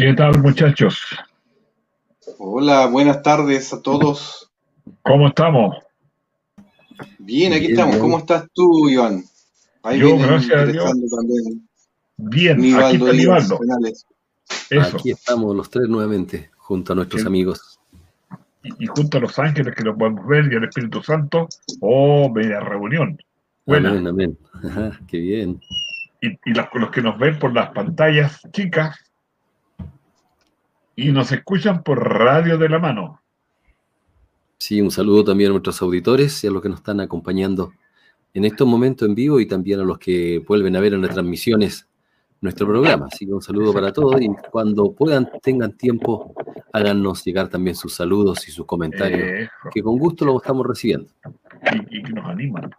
¿Qué tal, muchachos? Hola, buenas tardes a todos. ¿Cómo estamos? Bien, aquí estamos. ¿Cómo estás tú, Iván? Ahí Yo, gracias a Dios. También. Bien, aquí está Nivaldo. Eso. Aquí estamos los tres nuevamente, junto a nuestros amigos. Y, junto a los ángeles que los podemos ver y al Espíritu Santo. Oh, media reunión. Buena. Amén, amén. qué bien. Y, y los, los que nos ven por las pantallas chicas, y nos escuchan por Radio de la Mano. Sí, un saludo también a nuestros auditores y a los que nos están acompañando en estos momentos en vivo y también a los que vuelven a ver en las transmisiones nuestro programa. Así que un saludo para todos y cuando puedan, tengan tiempo, háganos llegar también sus saludos y sus comentarios, que con gusto los estamos recibiendo. Y, que nos animan.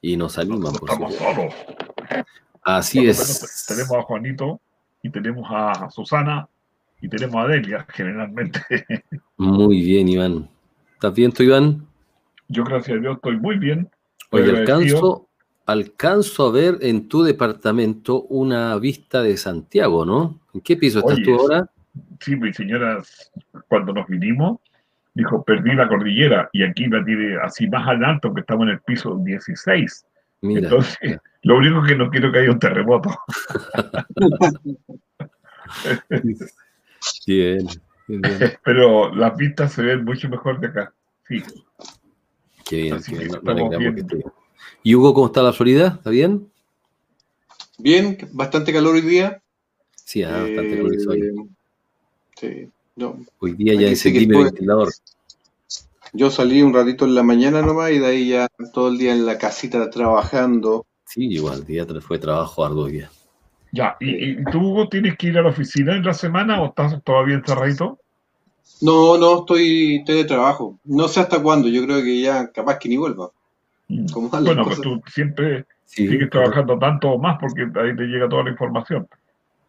Y nos animan, por Estamos solos. Así es. tenemos a Juanito y tenemos a Susana y tenemos a Delia generalmente. Muy bien, Iván. ¿Estás bien tú, Iván? Yo, gracias a Dios, estoy muy bien. Oye, alcanzo, alcanzo a ver en tu departamento una vista de Santiago, ¿no? ¿En qué piso estás tú ahora? Sí, mi señora, cuando nos vinimos, dijo, perdí la cordillera y aquí la tiene así más adelante, que estamos en el piso 16. Mira, Entonces, lo único que no quiero que haya un terremoto. Bien, Pero las vistas se ven mucho mejor de acá. Sí. Qué bien, ¿Y Hugo, cómo está la Florida? ¿Está bien? Bien, bastante calor hoy día. Sí, ah, bastante calor hoy. Eh, sí, no. Hoy día ya encendí el ventilador. Yo salí un ratito en la mañana nomás y de ahí ya todo el día en la casita trabajando. Sí, igual, el día fue trabajo arduo hoy día. Ya, ¿Y, tú, Hugo, tienes que ir a la oficina en la semana o estás todavía encerradito? No, no, estoy, de trabajo. No sé hasta cuándo, yo creo que ya capaz que ni vuelva. Mm. bueno, pues tú siempre sigues trabajando tanto o más porque ahí te llega toda la información.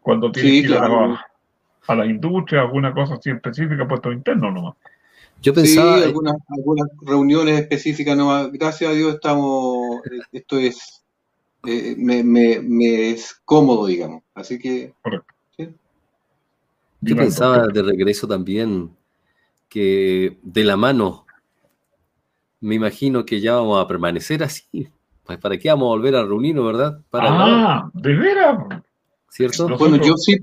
Cuando tienes que ir a, a, las industrias, alguna cosa así específica, puesto interno nomás. Yo pensaba. Sí, algunas, algunas reuniones específicas nomás. Gracias a Dios estamos. Eh, esto es eh, me, me, es cómodo, digamos. Así que... Yo pensaba de regreso también que de la mano, me imagino que ya vamos a permanecer así. Pues ¿Para qué vamos a volver a reunirnos, verdad? Para ah, ¿de veras? ¿Cierto? Bueno, yo sí,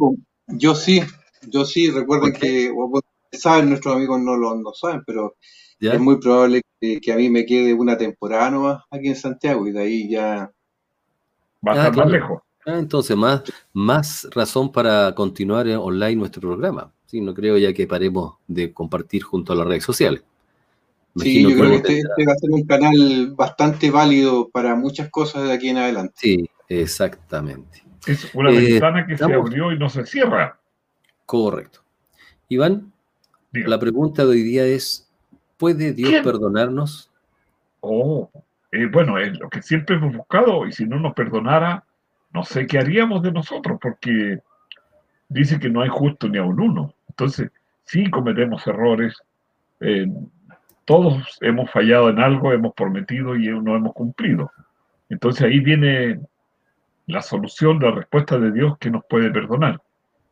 yo sí, yo sí, recuerden que, saben, nuestros amigos no lo no saben, pero es muy probable que, que, a mí me quede una temporada nomás aquí en Santiago y de ahí ya Va a ah, estar más lejos. Ah, entonces, más, más razón para continuar online nuestro programa. Sí, no creo ya que paremos de compartir junto a las redes sociales. sí, yo creo que este, este, va a ser un canal bastante válido para muchas cosas de aquí en adelante. Sí, exactamente. Es una eh, ventana que se abrió y no se cierra. Correcto. Iván, la pregunta de hoy día es, ¿puede Dios perdonarnos? Oh, eh, bueno, es lo que siempre hemos buscado y si no nos perdonara, no sé qué haríamos de nosotros, porque dice que no hay justo ni a un uno. Entonces, sí cometemos errores, eh, todos hemos fallado en algo, hemos prometido y no hemos cumplido. Entonces ahí viene la solución, la respuesta de Dios que nos puede perdonar.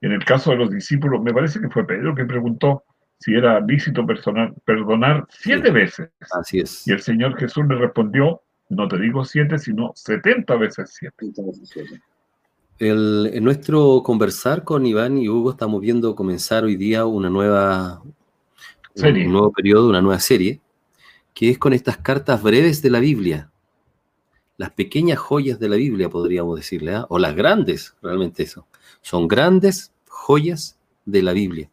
En el caso de los discípulos, me parece que fue Pedro que preguntó, si era lícito perdonar siete veces. Así es. Y el Señor Jesús le respondió, no te digo siete, sino setenta veces siete. en nuestro conversar con Iván y Hugo estamos viendo comenzar hoy día una nueva serie. un nuevo periodo, una nueva serie, que es con estas cartas breves de la Biblia. Las pequeñas joyas de la Biblia, podríamos decirle, ¿ah? o las grandes, realmente eso. Son grandes joyas de la Biblia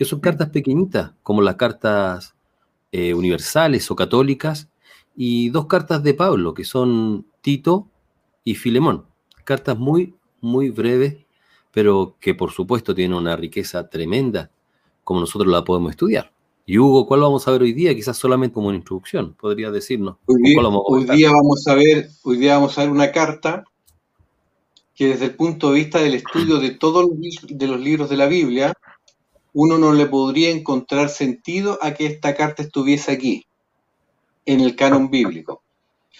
que son cartas pequeñitas, como las cartas eh, universales o católicas, y dos cartas de Pablo, que son Tito y Filemón. Cartas muy muy breves, pero que por supuesto tienen una riqueza tremenda, como nosotros la podemos estudiar. Y Hugo, ¿cuál vamos a ver hoy día? Quizás solamente como una introducción, podría decirnos. Hoy día, vamos, a ver, hoy día vamos a ver una carta que desde el punto de vista del estudio de todos los, de los libros de la Biblia, uno no le podría encontrar sentido a que esta carta estuviese aquí, en el canon bíblico.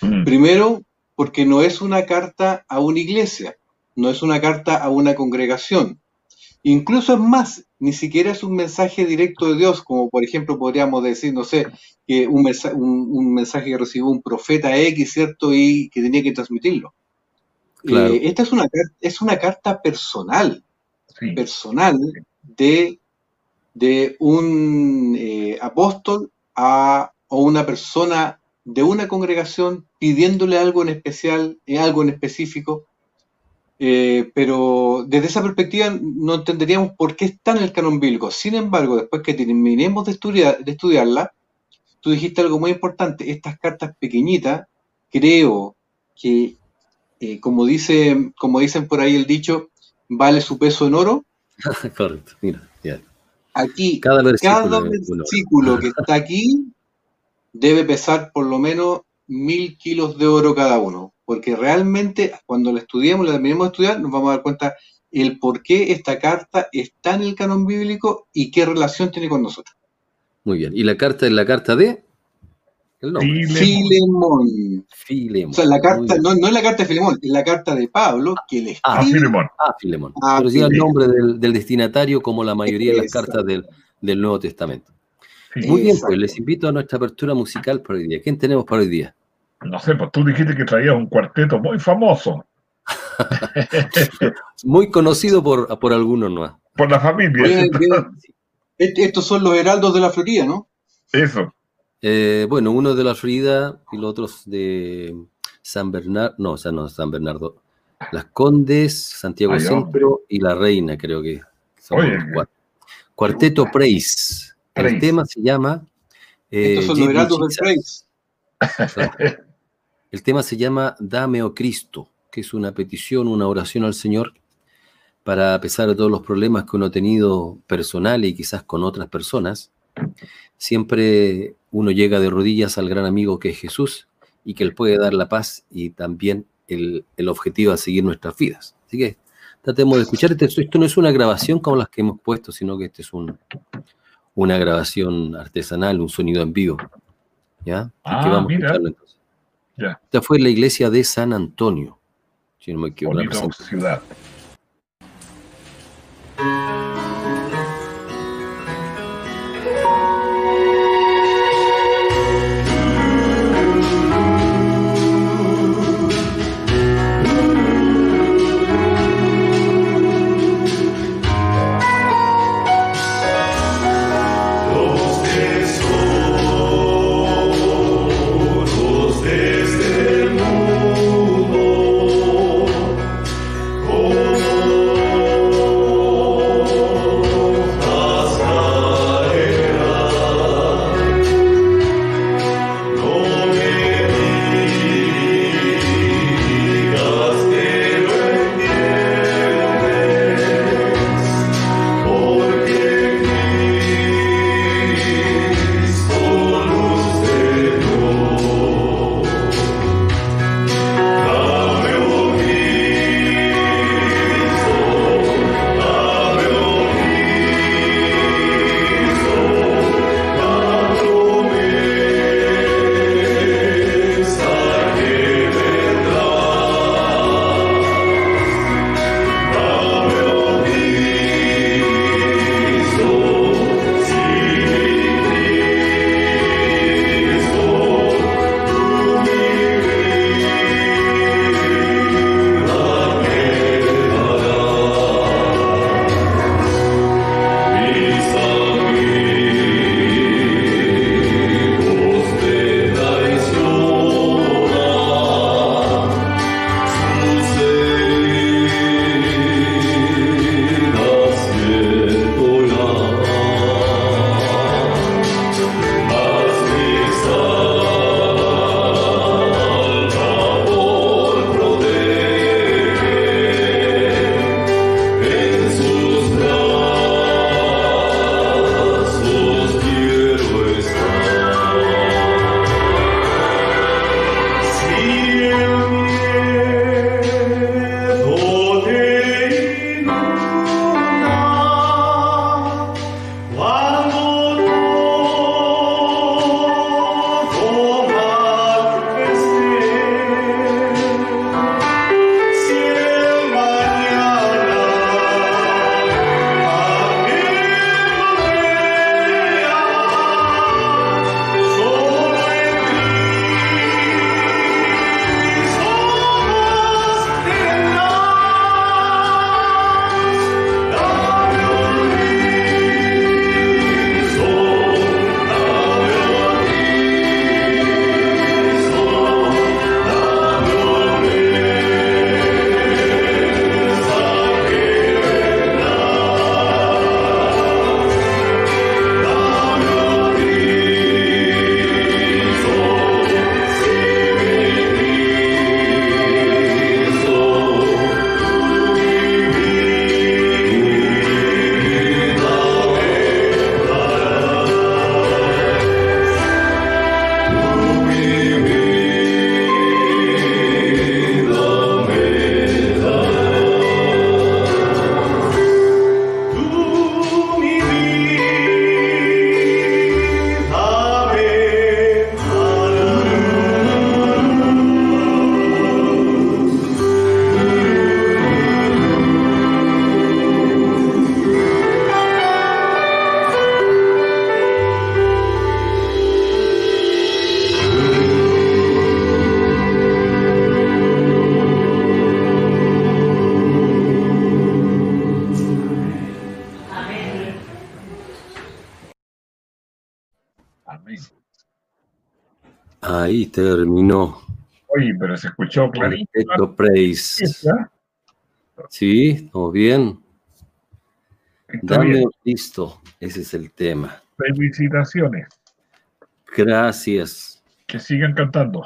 Mm. Primero, porque no es una carta a una iglesia, no es una carta a una congregación. Incluso es más, ni siquiera es un mensaje directo de Dios, como por ejemplo podríamos decir, no sé, que un, mensaje, que recibió un profeta X, ¿cierto? Y que tenía que transmitirlo. Eh, esta es una, es una carta personal, personal de de un eh, apóstol a, o una persona de una congregación pidiéndole algo en especial, eh, algo en específico, eh, pero desde esa perspectiva no entenderíamos por qué está en el canon bíblico. Sin embargo, después que terminemos de, estudiar, de estudiarla, tú dijiste algo muy importante, estas cartas pequeñitas, creo que, como, dice, como dicen por ahí el dicho, vale su peso en oro. Correcto, mira. Aquí, cada versículo, que está aquí debe pesar por lo menos mil kilos de oro cada uno, porque realmente cuando la estudiemos, la terminemos de estudiar, nos vamos a dar cuenta el por qué esta carta está en el canon bíblico y qué relación tiene con nosotros. Muy bien, ¿y la carta es la carta de? Filemón. Filemón. O sea, la carta, no, no, es la carta de Filemón, es la carta de Pablo que le ah, escribe. Ah, Filemón. Ah, Pero sí el nombre del, destinatario como la mayoría de las cartas del, Nuevo Testamento. Muy bien, pues les invito a nuestra apertura musical para hoy día. ¿Quién tenemos para hoy día? No sé, pues tú dijiste que traías un cuarteto muy famoso. muy conocido por, por algunos, ¿no? Por la familia. Estos son los heraldos de la Florida, ¿no? Eso. Eh, bueno, uno de la Florida y los otros de San Bernardo, no, o sea, no, San Bernardo. Las Condes, Santiago Centro y La Reina, creo que son Cuarteto Praise. El tema se llama. Eh, Estos son los Praise. El tema se llama Dame, oh Cristo, que es una petición, una oración al Señor para, a pesar de todos los problemas que uno ha tenido personal y quizás con otras personas, siempre uno llega de rodillas al gran amigo que es Jesús y que Él puede dar la paz y también el, objetivo a seguir nuestras vidas. Así que tratemos de escuchar. Este, esto no es una grabación como las que hemos puesto, sino que este es un, una grabación artesanal, un sonido en vivo. ¿Ya? Ah, vamos a escucharlo entonces. Esta fue la iglesia de San Antonio, si no me equivoco. ciudad. amor. Escuchó clarito. praise. Sí, estamos bien. Dame listo. Ese es el tema. Felicitaciones. Gracias. Que sigan cantando.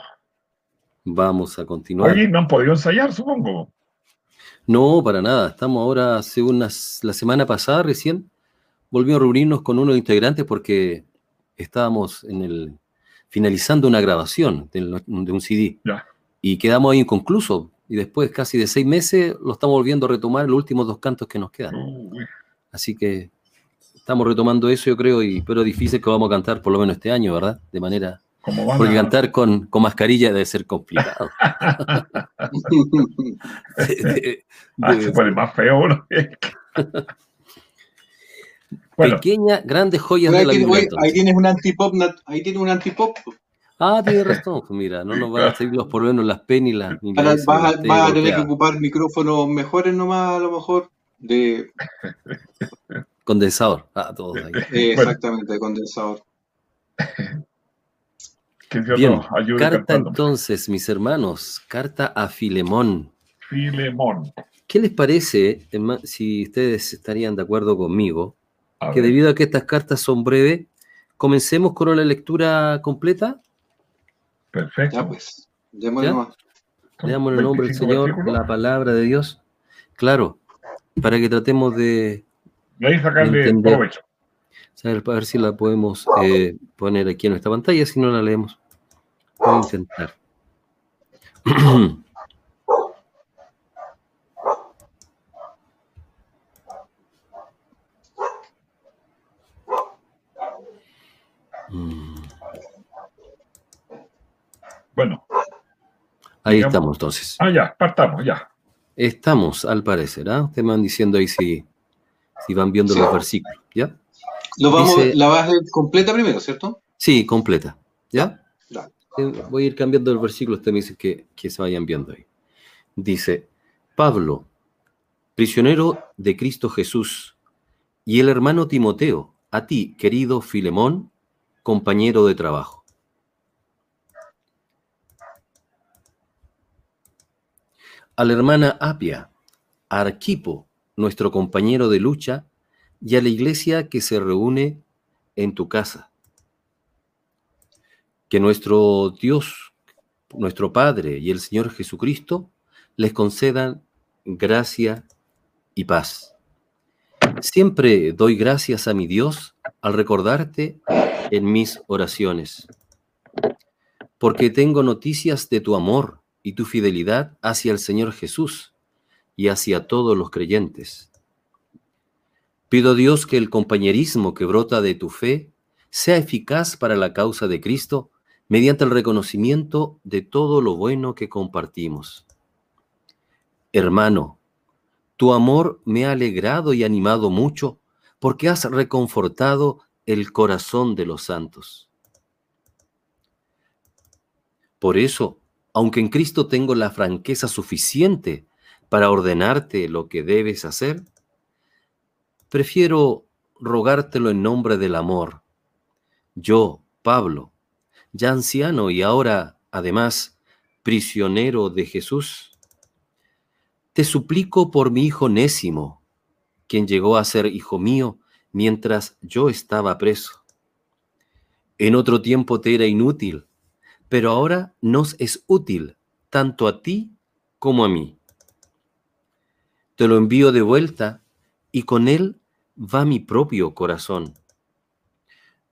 Vamos a continuar. Oye, no han podido ensayar, supongo. No, para nada. Estamos ahora, según la semana pasada recién, volvimos a reunirnos con unos integrantes porque estábamos en el finalizando una grabación de, un CD. Y quedamos ahí inconcluso. Y después, casi de seis meses, lo estamos volviendo a retomar los últimos dos cantos que nos quedan. Así que estamos retomando eso, yo creo, y, pero difícil que vamos a cantar por lo menos este año, ¿verdad? De manera porque cantar con, con, mascarilla debe ser complicado. Ah, se pone más feo ¿no? Pequeña, grandes joyas de la vida. Ahí tienes un antipop, ahí tienes un antipop. Ah, tiene razón, pues mira, no nos van a salir los problemas las penas y las... Vas, a, tener que ocupar micrófonos mejores nomás, a lo mejor, de... Condensador, ah, todos ahí. exactamente, condensador. Bien, carta entonces, mis hermanos, carta a Filemón. Filemón. ¿Qué les parece, si ustedes estarían de acuerdo conmigo, que debido a que estas cartas son breves, comencemos con la lectura completa? Perfecto. Ya pues, démosle Leamos el nombre del Señor, la palabra de Dios. Claro, para que tratemos de... De ahí sacarle provecho. A ver si la podemos eh, poner aquí en nuestra pantalla, si no la leemos. Voy a intentar. Bueno. Ahí estamos entonces. Ah, ya, partamos, ya. Estamos, al parecer, ¿ah? Ustedes me van diciendo ahí si, si van viendo los versículos, ¿ya? Lo vamos, la vas a completa primero, ¿cierto? Sí, completa, ¿ya? voy a ir cambiando el versículo, usted me dice que, que se vayan viendo ahí. Dice, Pablo, prisionero de Cristo Jesús, y el hermano Timoteo, a ti, querido Filemón, compañero de trabajo. A la hermana Apia, a Arquipo, nuestro compañero de lucha, y a la iglesia que se reúne en tu casa que nuestro Dios, nuestro Padre y el Señor Jesucristo les concedan gracia y paz. Siempre doy gracias a mi Dios al recordarte en mis oraciones, porque tengo noticias de tu amor y tu fidelidad hacia el Señor Jesús y hacia todos los creyentes. Pido Dios que el compañerismo que brota de tu fe sea eficaz para la causa de Cristo mediante el reconocimiento de todo lo bueno que compartimos. Hermano, tu amor me ha alegrado y animado mucho porque has reconfortado el corazón de los santos. Por eso, aunque en Cristo tengo la franqueza suficiente para ordenarte lo que debes hacer, prefiero rogártelo en nombre del amor. Yo, Pablo, ya anciano y ahora, además, prisionero de Jesús, te suplico por mi hijo Nésimo, quien llegó a ser hijo mío mientras yo estaba preso. En otro tiempo te era inútil, pero ahora nos es útil tanto a ti como a mí. Te lo envío de vuelta y con él va mi propio corazón.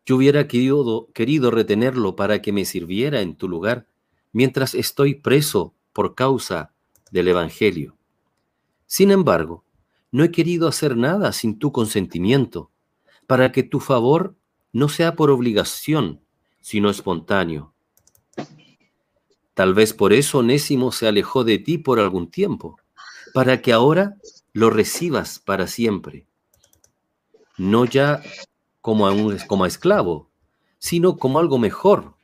Yo hubiera querido, querido retenerlo para que me sirviera en tu lugar mientras estoy preso por causa del Evangelio. Sin embargo, no he querido hacer nada sin tu consentimiento, para que tu favor no sea por obligación, sino espontáneo. Tal vez por eso Onésimo se alejó de ti por algún tiempo, para que ahora lo recibas para siempre. No ya como a, un, como esclavo, sino como algo mejor,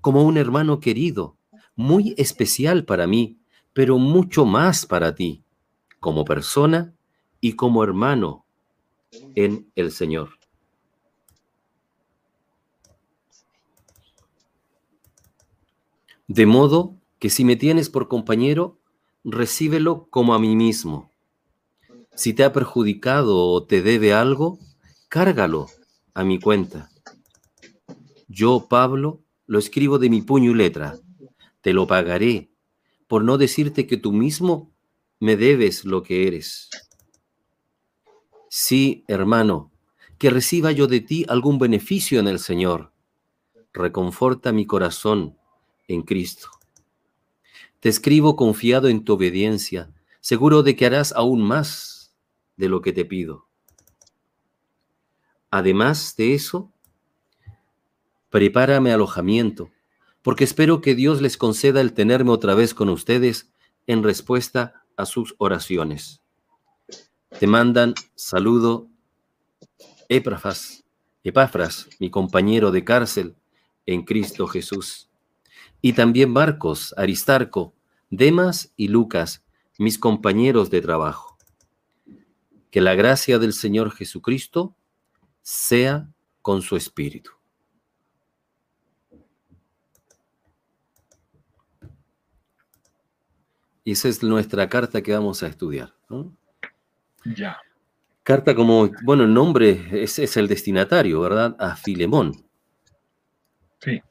como un hermano querido, muy especial para mí, pero mucho más para ti, como persona y como hermano en el Señor. De modo que si me tienes por compañero, recíbelo como a mí mismo. Si te ha perjudicado o te debe algo, cárgalo a mi cuenta. Yo, Pablo, lo escribo de mi puño y letra. Te lo pagaré, por no decirte que tú mismo me debes lo que eres. Sí, hermano, que reciba yo de ti algún beneficio en el Señor. Reconforta mi corazón en Cristo. Te escribo confiado en tu obediencia, seguro de que harás aún más de lo que te pido. Además de eso, prepárame alojamiento, porque espero que Dios les conceda el tenerme otra vez con ustedes en respuesta a sus oraciones. Te mandan saludo Epafras, Epafras, mi compañero de cárcel en Cristo Jesús. Y también Marcos, Aristarco, Demas y Lucas, mis compañeros de trabajo. Que la gracia del Señor Jesucristo sea con su espíritu. Y esa es nuestra carta que vamos a estudiar. Ya. Carta como, bueno, el nombre es, es el destinatario, ¿verdad? A Filemón. Sí.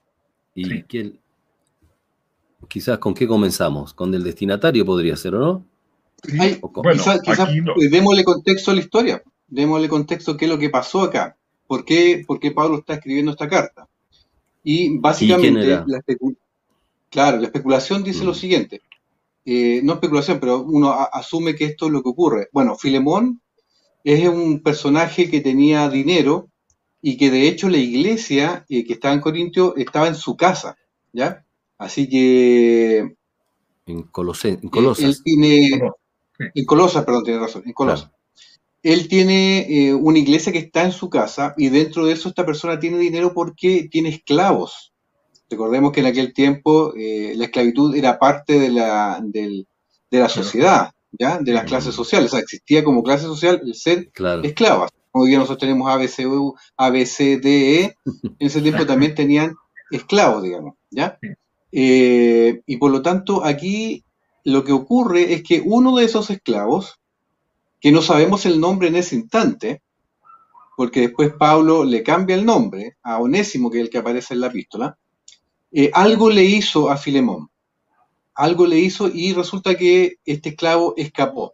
Y quizás con qué comenzamos, con el destinatario podría ser, ¿o no? quizás, démosle contexto a la historia, démosle contexto a qué es lo que pasó acá, por qué, por qué Pablo está escribiendo esta carta. Y básicamente, la claro, la especulación dice lo mm. siguiente, eh, no especulación, pero uno asume que esto es lo que ocurre. Bueno, Filemón es un personaje que tenía dinero y que de hecho la iglesia eh, que estaba en Corintio estaba en su casa, ¿ya? Así que... En, Colosas. en Colosas. en Colosas, perdón, tiene razón, en Colosas. Él tiene eh, una iglesia que está en su casa y dentro de eso esta persona tiene dinero porque tiene esclavos. Recordemos que en aquel tiempo eh, la esclavitud era parte de la, de la sociedad, ¿ya? De las clases sociales. O sea, existía como clase social el ser esclavas. Hoy día nosotros tenemos ABCU, ABCDE. En ese tiempo también tenían esclavos, digamos, ¿ya? Eh, y por lo tanto, aquí lo que ocurre es que uno de esos esclavos, que no sabemos el nombre en ese instante, porque después Pablo le cambia el nombre a Onésimo, que es el que aparece en la epístola, eh, algo le hizo a Filemón, algo le hizo y resulta que este esclavo escapó.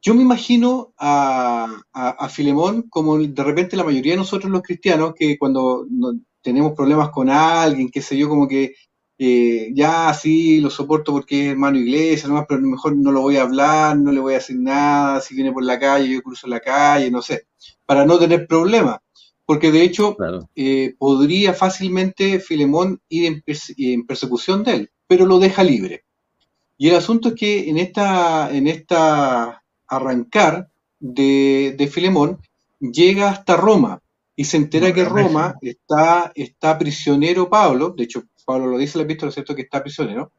Yo me imagino a, a, Filemón como de repente la mayoría de nosotros los cristianos, que cuando tenemos problemas con alguien, qué sé yo, como que eh, ya sí lo soporto porque es hermano iglesia, nomás, pero mejor no lo voy a hablar, no le voy a decir nada, si viene por la calle, yo cruzo la calle, no sé, para no tener problemas. Porque de hecho eh, podría fácilmente Filemón ir en, persecución de él, pero lo deja libre. Y el asunto es que en esta, en esta arrancar de, Filemón llega hasta Roma y se entera que Roma está, está prisionero Pablo, de hecho Pablo lo dice en la epístola, ¿cierto? Que está prisionero.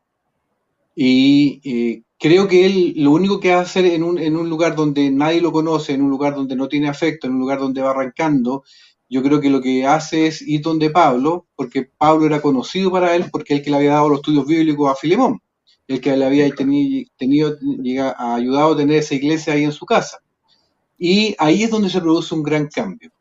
Y eh, creo que él lo único que hace en un, en un lugar donde nadie lo conoce, en un lugar donde no tiene afecto, en un lugar donde va arrancando, yo creo que lo que hace es ir donde Pablo, porque Pablo era conocido para él, porque él que le había dado los estudios bíblicos a Filemón, el que le había tenido, tenido ayudado a tener esa iglesia ahí en su casa. Y ahí es donde se produce un gran cambio.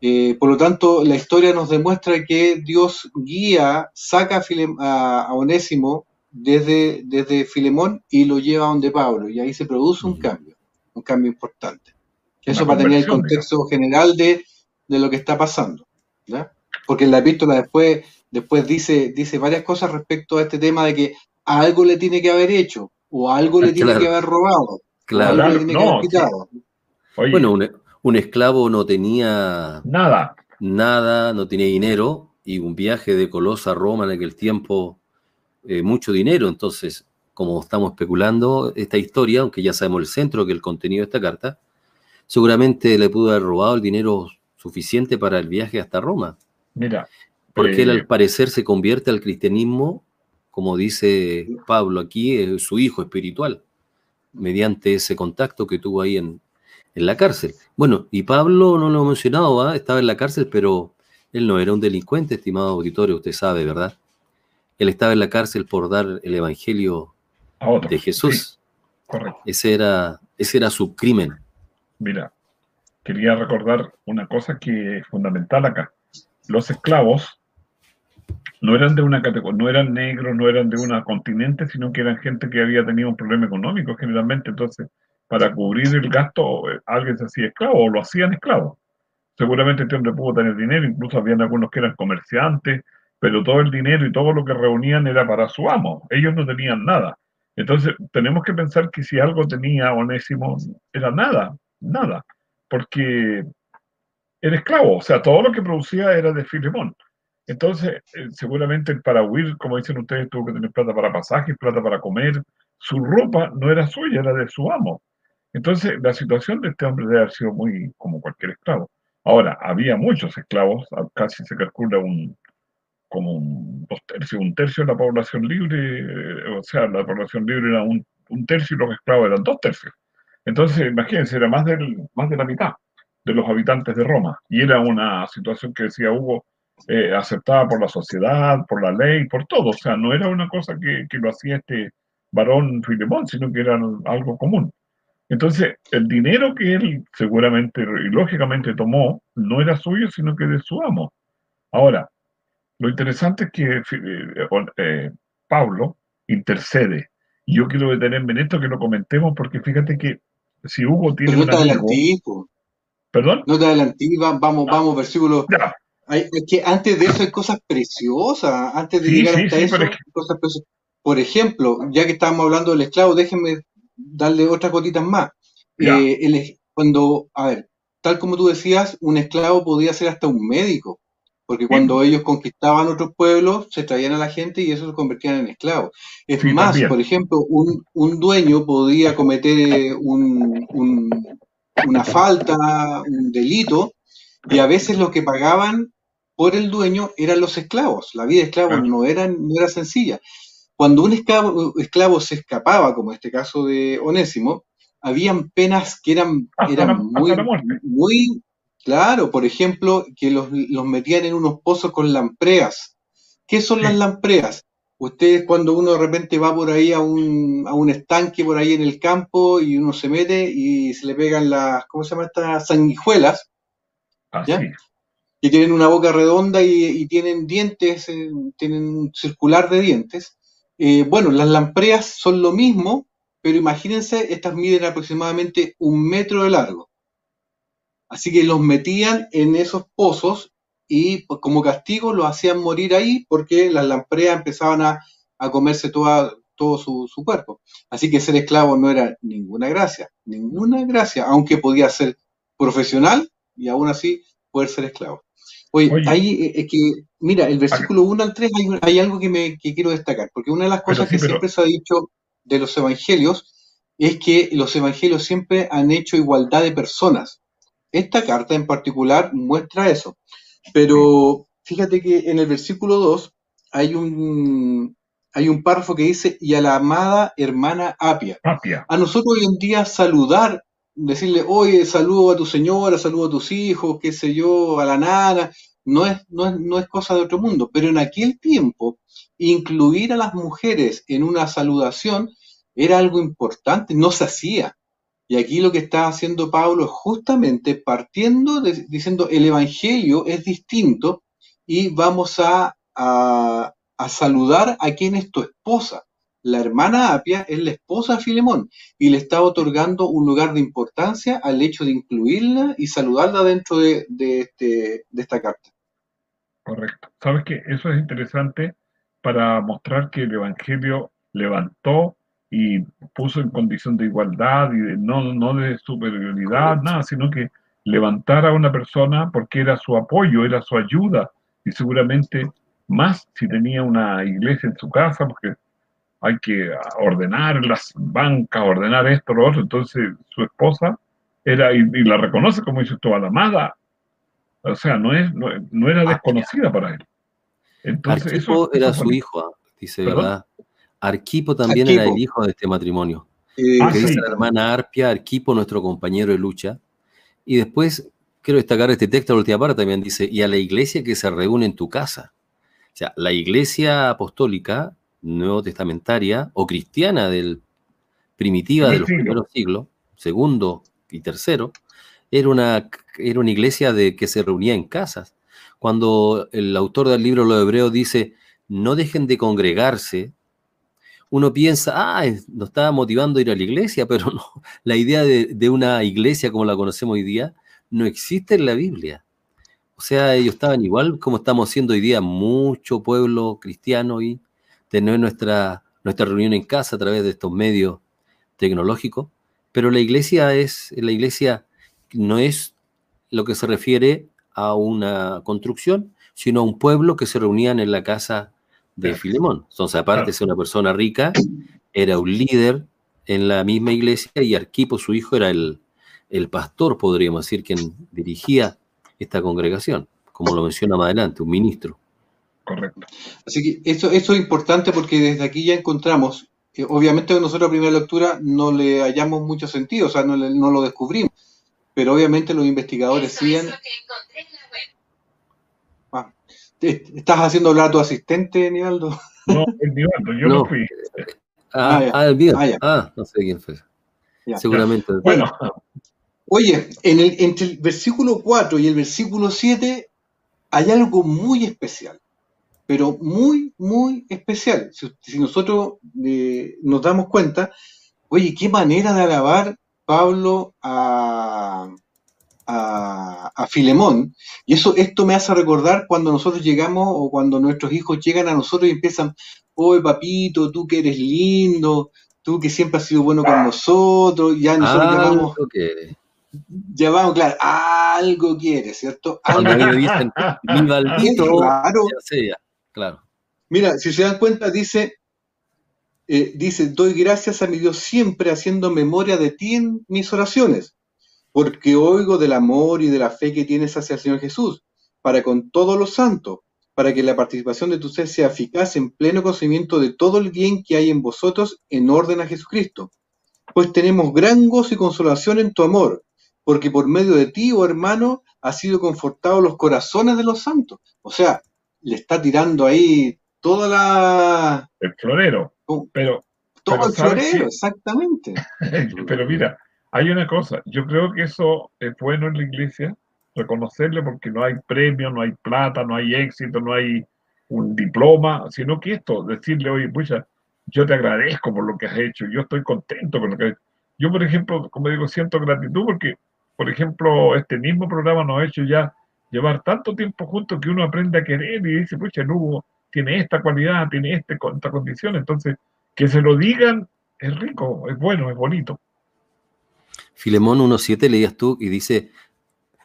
Eh, por lo tanto, la historia nos demuestra que Dios guía, saca a, a, Onésimo desde, desde Filemón y lo lleva a donde Pablo, y ahí se produce un cambio, un cambio importante. Eso para tener el contexto general de, de lo que está pasando. ¿ya? Porque en la epístola después, después dice, dice varias cosas respecto a este tema de que algo le tiene que haber hecho, o algo le tiene que haber robado, claro. algo le tiene que haber quitado. Bueno, un, esclavo no tenía nada. Nada, no tenía dinero, y un viaje de Colosa a Roma en aquel tiempo, eh, mucho dinero. Entonces, como estamos especulando esta historia, aunque ya sabemos el centro que el contenido de esta carta, seguramente le pudo haber robado el dinero suficiente para el viaje hasta Roma. Mira. Porque él al eh, parecer se convierte al cristianismo, como dice Pablo aquí, su hijo espiritual, mediante ese contacto que tuvo ahí en, la cárcel. Bueno, y Pablo no lo he mencionado, estaba en la cárcel, pero él no era un delincuente, estimado auditorio, usted sabe, ¿verdad? él estaba en la cárcel por dar el evangelio de Jesús. correcto. Ese era, ese era su crimen. Mira, quería recordar una cosa que es fundamental acá. Los esclavos no eran de una categoría, no eran negros, no eran de un continente, sino que eran gente que había tenido un problema económico generalmente. Entonces, para cubrir el gasto, eh, alguien se hacía esclavo o lo hacían esclavo. Seguramente este hombre pudo tener dinero, incluso habían algunos que eran comerciantes, pero todo el dinero y todo lo que reunían era para su amo. Ellos no tenían nada. Entonces, tenemos que pensar que si algo tenía Onésimo, era nada, nada, porque era esclavo, o sea, todo lo que producía era de Filemón. Entonces, eh, seguramente para huir, como dicen ustedes, tuvo que tener plata para pasajes, plata para comer. Su ropa no era suya, era de su amo. Entonces, la situación de este hombre debe haber sido muy como cualquier esclavo. Ahora, había muchos esclavos, casi se calcula un como un dos tercios, un tercio de la población libre, eh, o sea, la población libre era un, un tercio y los esclavos eran dos tercios. Entonces, imagínense, era más, del, más de la mitad de los habitantes de Roma. Y era una situación que decía Hugo, eh, aceptada por la sociedad, por la ley, por todo. O sea, no era una cosa que, que lo hacía este varón Filemón, sino que era algo común. Entonces, el dinero que él seguramente y lógicamente tomó no era suyo, sino que de su amo. Ahora, lo interesante es que eh, eh, Pablo intercede. Y yo quiero detenerme en esto que lo comentemos, porque fíjate que si Hugo tiene. no te ¿Perdón? No te adelanté, vamos, vamos, versículo. Hay, que antes de eso hay cosas preciosas, antes de llegar hasta eso, cosas preciosas. Por ejemplo, ya que estábamos hablando del esclavo, déjenme darle otras gotitas más. Eh, cuando, a ver, tal como tú decías, un esclavo podía ser hasta un médico, porque cuando ellos conquistaban otros pueblos, se traían a la gente y eso se convertían en esclavos. Es más, por ejemplo, un, un, dueño podía cometer un, una falta, un delito, y a veces lo que pagaban por el dueño eran los esclavos. La vida de esclavos no, era, no era sencilla. Cuando un esclavo, esclavo, se escapaba, como este caso de Onésimo, habían penas que eran, eran muy, muy, claro, por ejemplo, que los, metían en unos pozos con lampreas. ¿Qué son las lampreas? Ustedes cuando uno de repente va por ahí a un, a un estanque por ahí en el campo y uno se mete y se le pegan las, ¿cómo se llama estas sanguijuelas? Ah, ¿ya? que tienen una boca redonda y, tienen dientes, eh, tienen un circular de dientes. Eh, bueno, las lampreas son lo mismo, pero imagínense, estas miden aproximadamente un metro de largo. Así que los metían en esos pozos y pues, como castigo los hacían morir ahí porque las lampreas empezaban a, comerse toda, todo su, su, cuerpo. Así que ser esclavo no era ninguna gracia, ninguna gracia, aunque podía ser profesional y aún así poder ser esclavo. Oye, eh, es que, mira, el versículo 1 al 3 hay, algo que, me, quiero destacar, porque una de las cosas que siempre se ha dicho de los evangelios es que los evangelios siempre han hecho igualdad de personas. Esta carta en particular muestra eso. Pero fíjate que en el versículo 2 hay un, hay un párrafo que dice, y a la amada hermana Apia. Apia. A nosotros hoy en día saludar decirle, oye, saludo a tu señora, saludo a tus hijos, qué sé yo, a la nana, no es, no es, no es cosa de otro mundo. Pero en aquel tiempo, incluir a las mujeres en una saludación era algo importante, no se hacía. Y aquí lo que está haciendo Pablo es justamente partiendo diciendo el Evangelio es distinto y vamos a, a, a saludar a quien es tu esposa la hermana Apia es la esposa de Filemón y le está otorgando un lugar de importancia al hecho de incluirla y saludarla dentro de, este, de esta carta. Correcto. Sabes que eso es interesante para mostrar que el Evangelio levantó y puso en condición de igualdad y no, no de superioridad, nada, sino que levantar a una persona porque era su apoyo, era su ayuda y seguramente más si tenía una iglesia en su casa, porque hay que ordenar las bancas, ordenar esto, lo otro. Entonces su esposa era, y, la reconoce como dice toda la amada. O sea, no, es, no, era ah, desconocida para él. Entonces, Arquipo era su hijo, dice, ¿verdad? Arquipo también era el hijo de este matrimonio. Ah, dice la hermana Arpia, Arquipo, nuestro compañero de lucha. Y después, quiero destacar este texto, la última parte también dice, y a la iglesia que se reúne en tu casa. O sea, la iglesia apostólica, nuevo testamentaria o cristiana del primitiva de los primeros siglos, segundo y tercero, era una, era una iglesia de, que se reunía en casas. Cuando el autor del libro Los Hebreos dice, no dejen de congregarse, uno piensa, ah, nos estaba motivando a ir a la iglesia, pero no, la idea de, una iglesia como la conocemos hoy día no existe en la Biblia. O sea, ellos estaban igual como estamos siendo hoy día mucho pueblo cristiano y tener nuestra, nuestra reunión en casa a través de estos medios tecnológicos, pero la iglesia es, la iglesia no es lo que se refiere a una construcción, sino a un pueblo que se reunían en la casa de Filemón. Entonces, aparte de ser una persona rica, era un líder en la misma iglesia y Arquipo, su hijo, era el, pastor, podríamos decir, quien dirigía esta congregación, como lo menciona más adelante, un ministro. Correcto. Así que eso, eso es importante porque desde aquí ya encontramos, que obviamente nosotros a primera lectura no le hallamos mucho sentido, o sea, no, no lo descubrimos, pero obviamente los investigadores siguen... ¿Estás haciendo hablar a tu asistente, Nivaldo? No, el Nivaldo, yo no, fui. Ah, ah, ah, el ah, ah, no sé quién fue. Seguramente. Bueno, oye, en el, entre el versículo 4 y el versículo 7 hay algo muy especial, pero muy, muy especial. Si, nosotros eh, nos damos cuenta, oye, qué manera de alabar Pablo a, a, Filemón. Y eso, esto me hace recordar cuando nosotros llegamos o cuando nuestros hijos llegan a nosotros y empiezan, oye papito, tú que eres lindo, tú que siempre has sido bueno con nosotros, ya nosotros ah, llamamos... Ya vamos, claro, algo quiere, ¿cierto? Algo quiere. dicen, mi claro. Claro. Mira, si se dan cuenta, dice, eh, dice, doy gracias a mi Dios siempre haciendo memoria de ti en mis oraciones porque oigo del amor y de la fe que tienes hacia el Señor Jesús, para con todos los santos, para que la participación de tu ser sea eficaz en pleno conocimiento de todo el bien que hay en vosotros en orden a Jesucristo. Pues tenemos gran gozo y consolación en tu amor, porque por medio de ti, oh hermano, ha sido confortado los corazones de los santos. O sea, le está tirando ahí toda la... El florero. Pero, todo el florero, exactamente. pero mira, hay una cosa, yo creo que eso es bueno en la iglesia, reconocerle porque no hay premio, no hay plata, no hay éxito, no hay un diploma, sino que esto, decirle, oye, pucha, yo te agradezco por lo que has hecho, yo estoy contento con lo que has hecho. Yo, por ejemplo, como digo, siento gratitud porque, por ejemplo, este mismo programa nos ha hecho ya llevar tanto tiempo juntos que uno aprende a querer y dice, pucha, Hugo tiene esta cualidad, tiene esta, condición, entonces que se lo digan es rico, es bueno, es bonito. Filemón 1.7 leías tú y dice,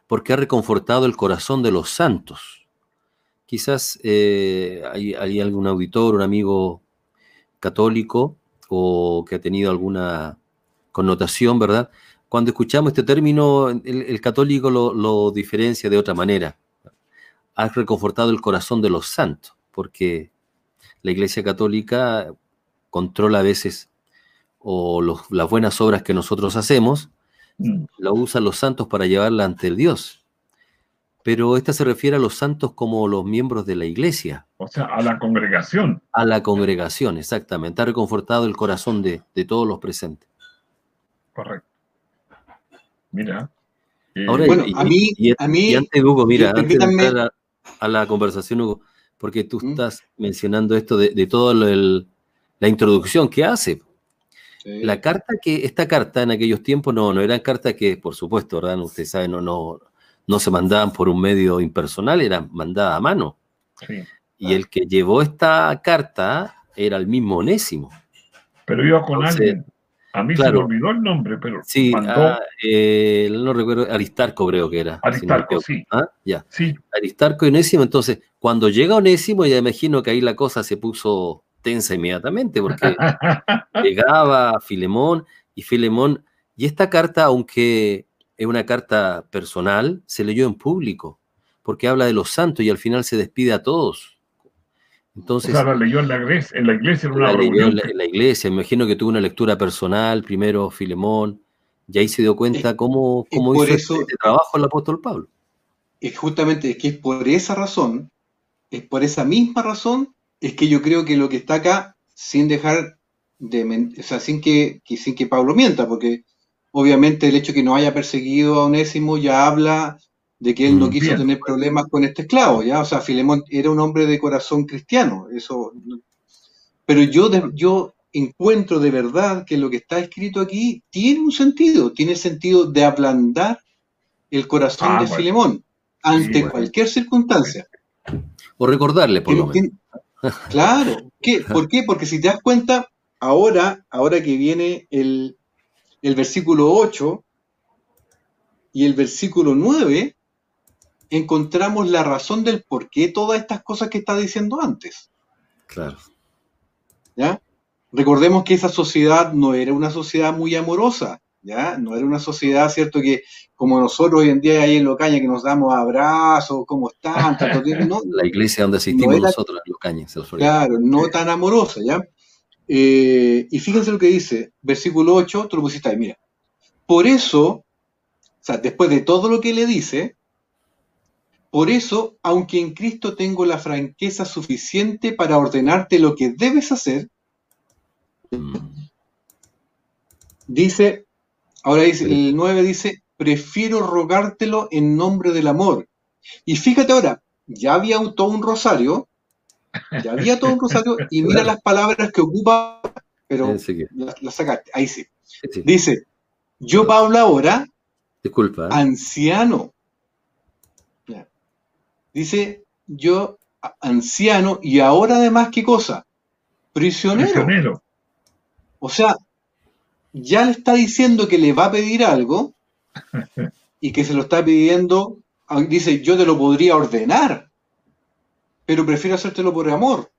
porque ha reconfortado el corazón de los santos. Quizás eh, hay, algún auditor, un amigo católico o que ha tenido alguna connotación, ¿verdad? Cuando escuchamos este término, el, católico lo, lo, diferencia de otra manera. Ha reconfortado el corazón de los santos, porque la Iglesia Católica controla a veces o las buenas obras que nosotros hacemos, Mm. lo usan los santos para llevarla ante el Dios. Pero esta se refiere a los santos como los miembros de la iglesia. O sea, a la congregación. A la congregación, exactamente. Ha reconfortado el corazón de, todos los presentes. Correcto. Mira. Eh, Ahora, bueno, a, mí, a mí. Y antes, Hugo, mira, antes de entrar a, la conversación, Hugo, porque tú mm. estás mencionando esto de, de toda la introducción que hace. La carta que, esta carta en aquellos tiempos no, no eran cartas que, por supuesto, ¿verdad? Usted sabe, no, no, no se mandaban por un medio impersonal, eran mandadas a mano. Y el que llevó esta carta era el mismo Onésimo. Pero iba con alguien. A mí se me olvidó el nombre, pero sí, mandó... Ah, eh, no recuerdo, Aristarco creo que era. Aristarco, sí. ¿Ah? Ya. Sí. Aristarco y Onésimo, entonces, cuando llega Onésimo, ya imagino que ahí la cosa se puso tensa inmediatamente, porque llegaba Filemón y Filemón, y esta carta, aunque es una carta personal, se leyó en público, porque habla de los santos y al final se despide a todos. Entonces, o la leyó en la iglesia, en la iglesia, en, una la en, la, iglesia, me imagino que tuvo una lectura personal, primero Filemón, y ahí se dio cuenta cómo, cómo hizo eso, este trabajo el apóstol Pablo. Es justamente es que es por esa razón es por esa misma razón, es que yo creo que lo que está acá, sin dejar de, o sea, sin que, sin que Pablo mienta, porque obviamente el hecho de que no haya perseguido a Onésimo ya habla de que él no mm, quiso tener problemas con este esclavo, ¿ya? O sea, Filemón era un hombre de corazón cristiano, eso. Pero yo, yo encuentro de verdad que lo que está escrito aquí tiene un sentido, tiene sentido de ablandar el corazón ah, de Filemón ante cualquier circunstancia. O recordarle, por lo menos. Claro, ¿qué? ¿por qué? Porque si te das cuenta, ahora, ahora que viene el, el versículo 8 y el versículo 9, encontramos la razón del por qué todas estas cosas que está diciendo antes. Claro. ¿Ya? Recordemos que esa sociedad no era una sociedad muy amorosa, ¿ya? No era una sociedad, ¿cierto? Que como nosotros hoy en día hay en Locaña que nos damos abrazos, ¿cómo están? ¿no? La iglesia donde asistimos nosotros en Locaña. Claro, no tan amorosa, ¿ya? Eh, y fíjense lo que dice, versículo 8, tú lo pusiste ahí, mira. Por eso, o sea, después de todo lo que le dice, por eso, aunque en Cristo tengo la franqueza suficiente para ordenarte lo que debes hacer, dice, ahora dice, el 9 dice, prefiero rogártelo en nombre del amor. Y fíjate ahora, ya había todo un rosario, ya había todo un rosario, y mira las palabras que ocupa, pero las sacaste, ahí sí. Dice, yo Pablo ahora, Disculpa. anciano. Dice, yo anciano, y ahora además, ¿qué cosa? Prisionero. Prisionero. O sea, ya le está diciendo que le va a pedir algo y que se lo está pidiendo, ah, dice, yo te lo podría ordenar, pero prefiero hacértelo por amor,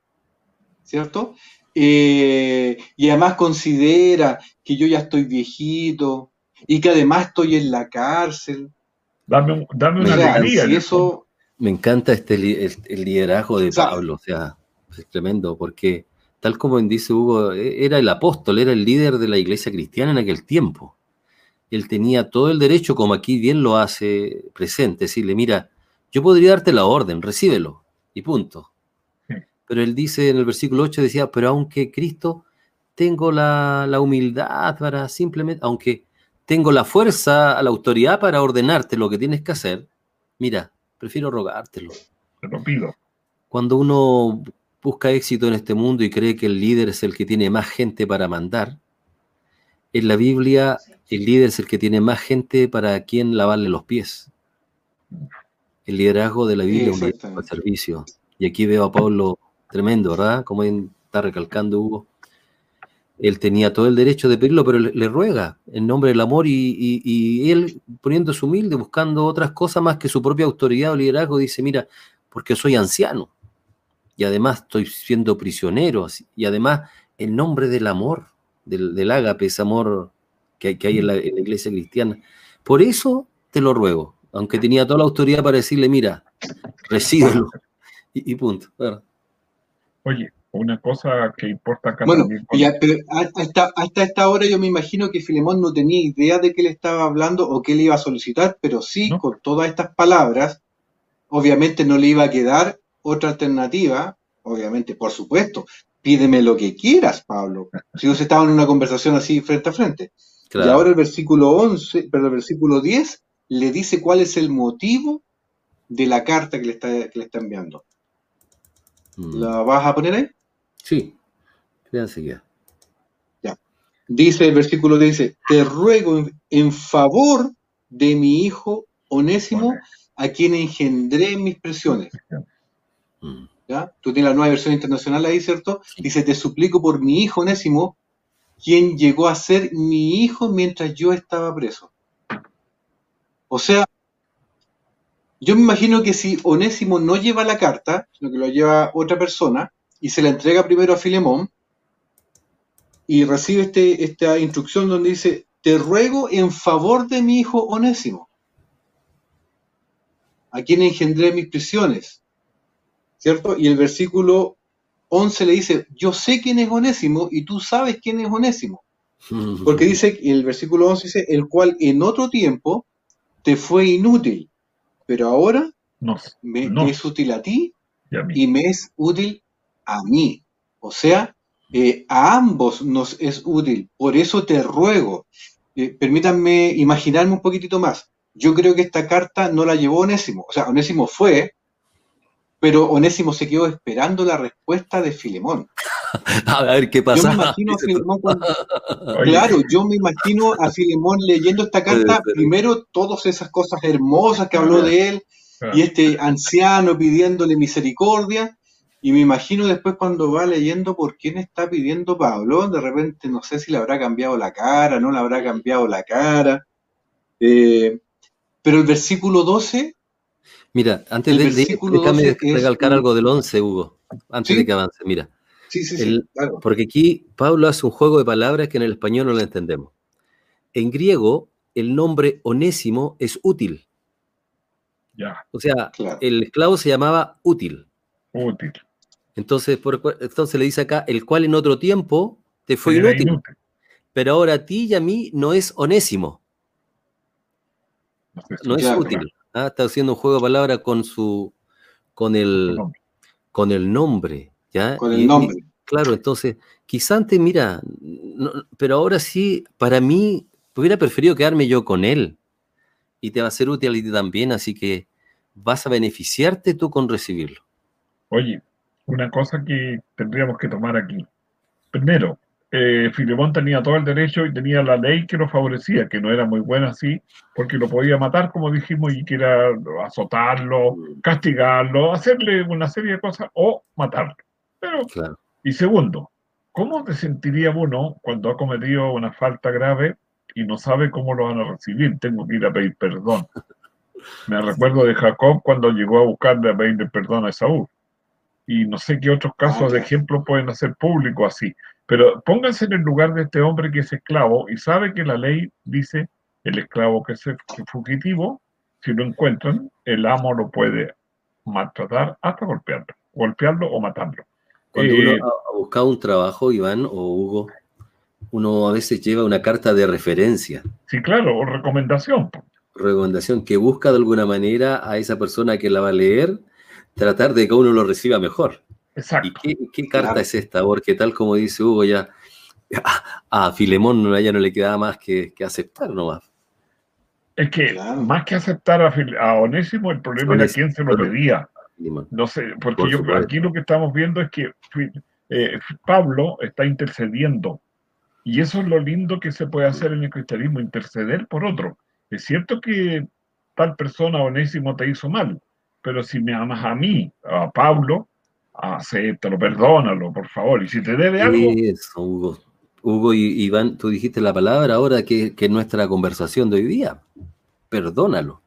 ¿cierto? Eh, y además considera que yo ya estoy viejito y que además estoy en la cárcel. Dame, dame una alegría. eso... Me encanta este el, liderazgo de Pablo, o sea, es tremendo, porque tal como dice Hugo, e, era el apóstol, era el líder de la iglesia cristiana en aquel tiempo. Él tenía todo el derecho, como aquí bien lo hace presente, decirle, mira, yo podría darte la orden, recíbelo, y punto. Pero él dice en el versículo 8, decía, pero aunque Cristo tengo la, la humildad para simplemente, aunque tengo la fuerza, la autoridad para ordenarte lo que tienes que hacer, mira, prefiero rogártelo. Te lo pido. Cuando uno busca éxito en este mundo y cree que el líder es el que tiene más gente para mandar, en la Biblia el líder es el que tiene más gente para quien lavarle los pies. El liderazgo de la Biblia es un liderazgo servicio. Y aquí veo a Pablo tremendo, ¿verdad? Como está recalcando Hugo. Él tenía todo el derecho de pedirlo, pero le, ruega en nombre del amor y, y, él poniéndose humilde, buscando otras cosas más que su propia autoridad o liderazgo, dice, mira, porque soy anciano y además estoy siendo prisionero, y además en nombre del amor, del, del ágape, ese amor que, que hay en la, iglesia cristiana. Por eso te lo ruego, aunque tenía toda la autoridad para decirle, mira, recíbelo, y, punto. Oye, una cosa que importa acá bueno, pero hasta, hasta, esta hora yo me imagino que Filemón no tenía idea de qué le estaba hablando o qué le iba a solicitar, pero sí, con todas estas palabras, obviamente no le iba a quedar otra alternativa, obviamente, por supuesto, pídeme lo que quieras, Pablo. Si ellos estaban en una conversación así frente a frente. Y ahora el versículo 11, perdón, el versículo 10 le dice cuál es el motivo de la carta que le está, le está enviando. Mm. ¿La vas a poner ahí? Sí, fíjense ya. Ya. Dice el versículo dice, te ruego en, favor de mi hijo onésimo, a quien engendré mis presiones. Mm. ¿Ya? Tú tienes la nueva versión internacional ahí, ¿cierto? Dice, te suplico por mi hijo Onésimo, quien llegó a ser mi hijo mientras yo estaba preso. O sea, yo me imagino que si Onésimo no lleva la carta, sino que lo lleva otra persona, y se la entrega primero a Filemón, y recibe este, esta instrucción donde dice, te ruego en favor de mi hijo Onésimo, a quien engendré mis prisiones. ¿cierto? Y el versículo 11 le dice, yo sé quién es Onésimo y tú sabes quién es Onésimo. Porque dice, el versículo 11 dice, el cual en otro tiempo te fue inútil, pero ahora me, es útil a ti y me es útil a mí. O sea, eh, a ambos nos es útil. Por eso te ruego, eh, permítanme imaginarme un poquitito más. Yo creo que esta carta no la llevó Onésimo. O sea, Onésimo fue, pero Onésimo se quedó esperando la respuesta de Filemón. a ver qué pasa. Yo me imagino a Filemón Claro, yo me imagino a Filemón leyendo esta carta, primero todas esas cosas hermosas que habló de él, y este anciano pidiéndole misericordia, y me imagino después cuando va leyendo por quién está pidiendo Pablo, de repente no sé si le habrá cambiado la cara, no le habrá cambiado la cara. Eh, pero el versículo 12. Mira, antes de, de déjame recalcar algo del 11, Hugo, antes de que avance. Mira, sí, sí, porque aquí Pablo hace un juego de palabras que en el español no lo entendemos. En griego, el nombre onésimo es útil. Ya. O sea, el esclavo se llamaba útil. Útil. Entonces, entonces le dice acá, el cual en otro tiempo te fue inútil, pero ahora a ti y a mí no es onésimo. No, es útil. ¿ah? Está haciendo un juego de palabras con su, con el, con el nombre, ¿ya? Con el nombre. claro, entonces, quizá antes, mira, pero ahora sí, para mí, hubiera preferido quedarme yo con él. Y te va a ser útil a ti también, así que vas a beneficiarte tú con recibirlo. Oye, una cosa que tendríamos que tomar aquí. Primero, eh, Filemón tenía todo el derecho y tenía la ley que lo favorecía, que no era muy buena así, porque lo podía matar, como dijimos, y que era azotarlo, castigarlo, hacerle una serie de cosas o matarlo. Pero, Y segundo, ¿cómo te sentiría uno cuando ha cometido una falta grave y no sabe cómo lo van a recibir? Tengo que ir a pedir perdón. Me recuerdo de Jacob cuando llegó a buscarle a pedirle perdón a Esaú y no sé qué otros casos de ejemplo pueden hacer público así. Pero pónganse en el lugar de este hombre que es esclavo y sabe que la ley dice el esclavo que es fugitivo, si lo encuentran, el amo lo puede maltratar hasta golpearlo, golpearlo o matarlo. Cuando uno eh, ha buscado un trabajo, Iván o Hugo, uno a veces lleva una carta de referencia. Sí, claro, o recomendación. Recomendación que busca de alguna manera a esa persona que la va a leer tratar de que uno lo reciba mejor. Exacto. ¿Y qué, carta es esta? Porque tal como dice Hugo, ya a, Filemón ya no le quedaba más que, aceptar nomás. Es que más que aceptar a, Onésimo, el problema era quién se lo pedía. No sé, porque yo aquí lo que estamos viendo es que eh, Pablo está intercediendo. Y eso es lo lindo que se puede hacer en el cristianismo, interceder por otro. Es cierto que tal persona, Onésimo, te hizo mal, pero si me amas a mí, a Pablo, acéptalo, perdónalo, por favor. Y si te debe algo. Eso, Hugo. Hugo y Iván, tú dijiste la palabra ahora que, es nuestra conversación de hoy día. Perdónalo.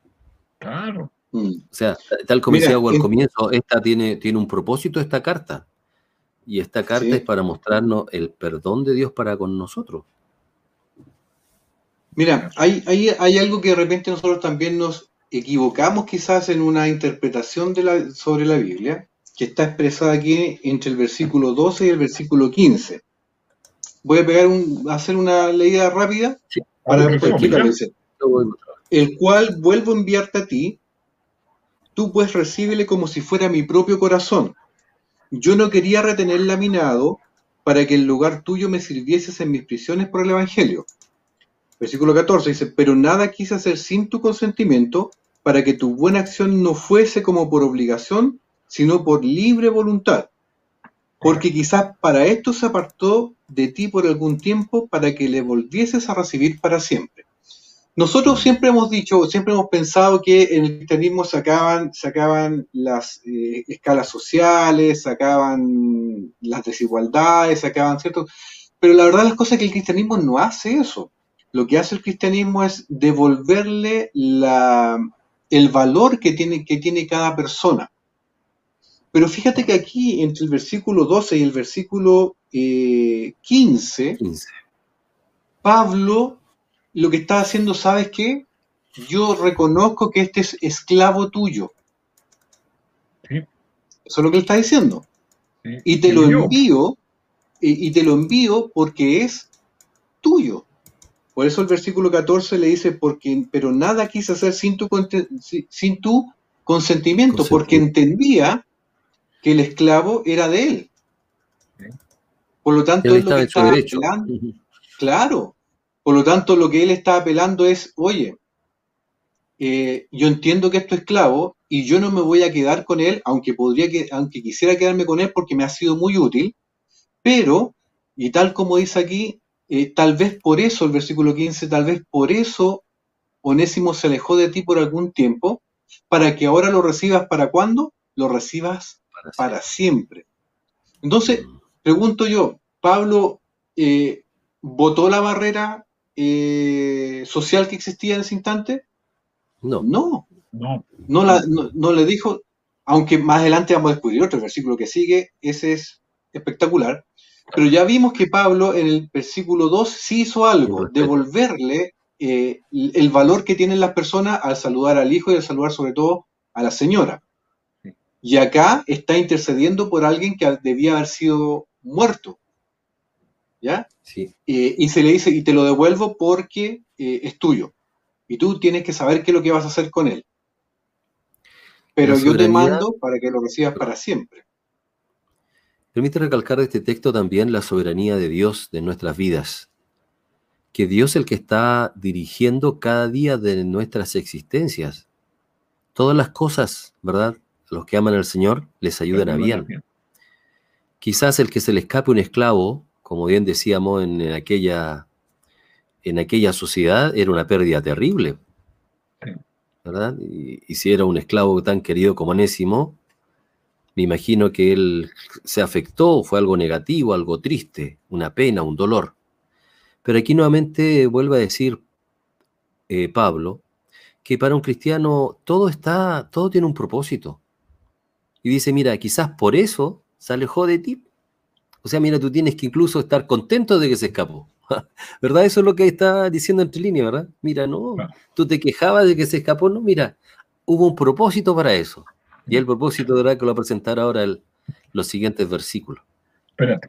Claro. Mm. O sea, tal como decía al comienzo, esta tiene, tiene un propósito, esta carta. Y esta carta es para mostrarnos el perdón de Dios para con nosotros. Mira, hay, hay, hay algo que de repente nosotros también nos equivocamos quizás en una interpretación de la, sobre la Biblia, que está expresada aquí entre el versículo 12 y el versículo 15. Voy a pegar un, hacer una leída rápida para explicarlo. El cual vuelvo a enviarte a ti, tú pues recíbele como si fuera mi propio corazón. Yo no quería retener laminado para que en lugar tuyo me sirvieses en mis prisiones por el Evangelio. Versículo 14 dice, pero nada quise hacer sin tu consentimiento, para que tu buena acción no fuese como por obligación, sino por libre voluntad. Porque quizás para esto se apartó de ti por algún tiempo para que le volvieses a recibir para siempre. Nosotros siempre hemos dicho, siempre hemos pensado que en el cristianismo sacaban, sacaban las eh, escalas sociales, sacaban las desigualdades, sacaban cierto. Pero la verdad las cosas es que el cristianismo no hace eso. Lo que hace el cristianismo es devolverle la, el valor que tiene, que tiene cada persona. Pero fíjate que aquí, entre el versículo 12 y el versículo 15, eh, Pablo lo que está haciendo, ¿sabes qué? Yo reconozco que este es esclavo tuyo. Eso es lo que él está diciendo. Y te lo envío, y te lo envío porque es tuyo. Por eso el versículo 14 le dice, porque, pero nada quise hacer sin tu, sin tu consentimiento, porque entendía que el esclavo era de él. Por lo tanto, él lo que estaba apelando, claro, por lo tanto, lo que él está apelando es, oye, eh, yo entiendo que esto es esclavo y yo no me voy a quedar con él, aunque podría que, aunque quisiera quedarme con él porque me ha sido muy útil, pero, y tal como dice aquí, eh, tal vez por eso, el versículo 15, tal vez por eso Onésimo se alejó de ti por algún tiempo, para que ahora lo recibas para cuándo? Lo recibas para siempre. Entonces, pregunto yo, Pablo eh, votó la barrera eh, social que existía en ese instante? No. No. No. No, le dijo, aunque más adelante vamos a descubrir otro versículo que sigue, ese es espectacular. Pero ya vimos que Pablo en el versículo 2 sí hizo algo, devolverle eh, el valor que tienen las personas al saludar al hijo y al saludar sobre todo a la señora. Y acá está intercediendo por alguien que debía haber sido muerto. ¿Ya? Sí. Eh, y se le dice, y te lo devuelvo porque eh, es tuyo. Y tú tienes que saber qué es lo que vas a hacer con él. Pero yo te mando para que lo recibas para siempre. Permite recalcar de este texto también la soberanía de Dios de nuestras vidas. Que Dios es el que está dirigiendo cada día de nuestras existencias. Todas las cosas, ¿verdad? Los que aman al Señor les ayudan a bien. Quizás el que se le escape un esclavo, como bien decíamos en, aquella, en aquella sociedad, era una pérdida terrible. ¿verdad? Y, si era un esclavo tan querido como Anésimo, me imagino que él se afectó, fue algo negativo, algo triste, una pena, un dolor. Pero aquí nuevamente vuelve a decir eh, Pablo que para un cristiano todo está, todo tiene un propósito. Y dice, mira, quizás por eso se alejó de ti. O sea, mira, tú tienes que incluso estar contento de que se escapó. ¿Verdad? Eso es lo que está diciendo entre líneas, ¿verdad? Mira, no, tú te quejabas de que se escapó, no, mira, hubo un propósito para eso. Y el propósito de que lo va a presentar ahora el, los siguientes versículos.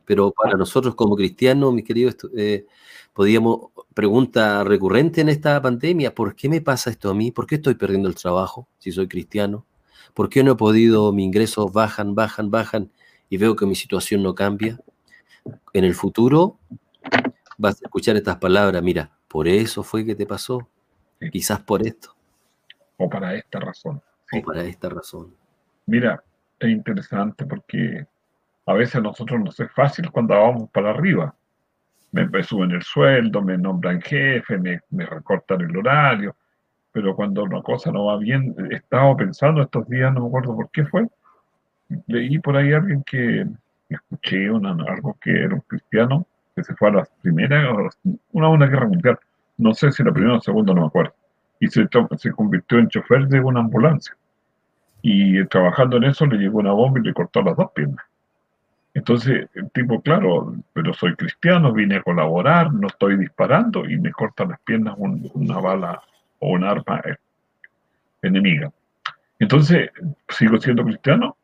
Pero para nosotros como cristianos, mis queridos, eh, podíamos, pregunta recurrente en esta pandemia, ¿por qué me pasa esto a mí? ¿Por qué estoy perdiendo el trabajo si soy cristiano? ¿Por qué no he podido, mis ingresos bajan, bajan, bajan y veo que mi situación no cambia? En el futuro vas a escuchar estas palabras, mira, por eso fue que te pasó, quizás por esto. O para esta razón. O para esta razón. Mira, es interesante porque a veces a nosotros nos es fácil cuando vamos para arriba. Me, suben el sueldo, me nombran jefe, me, recortan el horario, pero cuando una cosa no va bien, he estado pensando estos días, no me acuerdo por qué fue, leí por ahí a alguien que escuché algo que era un cristiano que se fue a la primera, una, una guerra mundial, no sé si la primera o la segunda, no me acuerdo, y se convirtió en chofer de una ambulancia. Y trabajando en eso le llegó una bomba y le cortó las dos piernas. Entonces, el tipo, claro, pero soy cristiano, vine a colaborar, no estoy disparando y me cortan las piernas una bala o un arma eh, enemiga. Entonces, sigo siendo cristiano,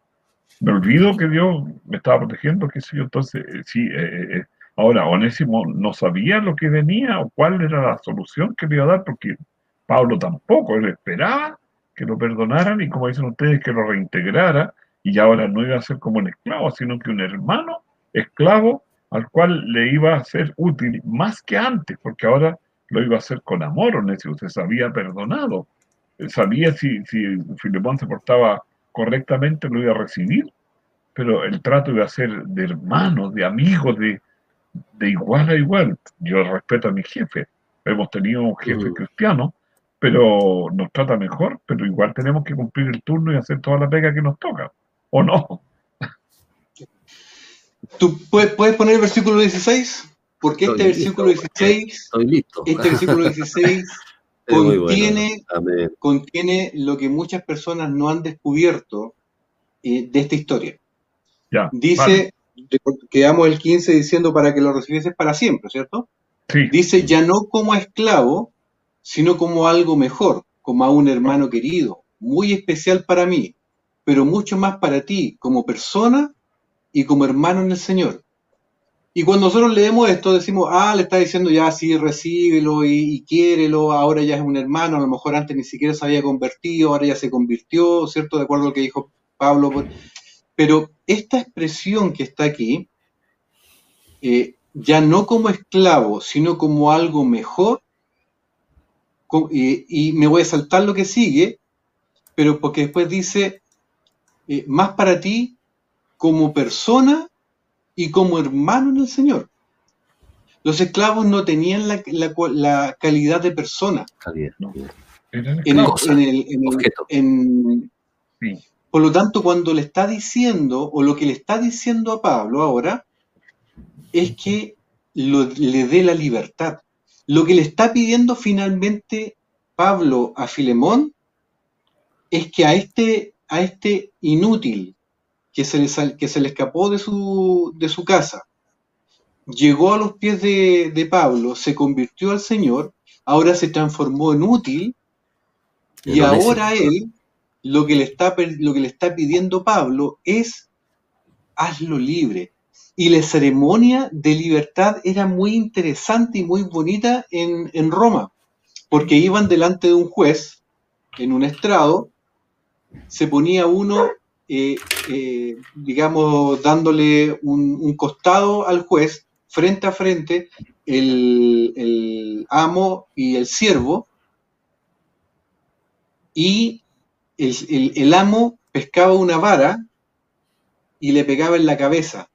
me olvido que Dios me estaba protegiendo, qué sé yo, entonces, eh, sí, eh, ahora, Onésimo no sabía lo que venía o cuál era la solución que le iba a dar, porque Pablo tampoco, él esperaba que lo perdonaran y como dicen ustedes, que lo reintegrara, y ahora no iba a ser como un esclavo, sino que un hermano esclavo al cual le iba a ser útil más que antes, porque ahora lo iba a hacer con amor, Onésimo, se sabía perdonado, sabía si, si Filemón se portaba correctamente, lo iba a recibir, pero el trato iba a ser de hermanos, de amigos, de, de igual a igual. Yo respeto a mi jefe, hemos tenido un jefe cristiano, pero nos trata mejor, pero igual tenemos que cumplir el turno y hacer toda la pega que nos toca, ¿o no? ¿Tú puedes, poner el versículo 16? Porque este versículo 16, este versículo 16 contiene, contiene lo que muchas personas no han descubierto eh, de esta historia. Dice, quedamos el 15 diciendo para que lo recibieses para siempre, ¿cierto? Dice, ya no como esclavo, sino como algo mejor, como a un hermano querido, muy especial para mí, pero mucho más para ti como persona y como hermano en el Señor. Y cuando nosotros leemos esto, decimos, ah, le está diciendo ya, sí, recíbelo y, y quiérelo, ahora ya es un hermano, a lo mejor antes ni siquiera se había convertido, ahora ya se convirtió, ¿cierto? De acuerdo a lo que dijo Pablo. Pero esta expresión que está aquí, eh, ya no como esclavo, sino como algo mejor, y, me voy a saltar lo que sigue, pero porque después dice, eh, más para ti como persona y como hermano en el Señor. Los esclavos no tenían la, calidad de persona. Por lo tanto, cuando le está diciendo, o lo que le está diciendo a Pablo ahora, es que le dé la libertad. Lo que le está pidiendo finalmente Pablo a Filemón es que a este, a este inútil que se, le, que se le escapó de su, de su casa, llegó a los pies de, de, Pablo, se convirtió al Señor, ahora se transformó en útil y ahora él lo que, le está, lo que le está pidiendo Pablo es hazlo libre, y la ceremonia de libertad era muy interesante y muy bonita en, Roma, porque iban delante de un juez en un estrado, se ponía uno, eh, eh, digamos, dándole un, costado al juez, frente a frente, el, amo y el siervo, y el, el amo pescaba una vara y le pegaba en la cabeza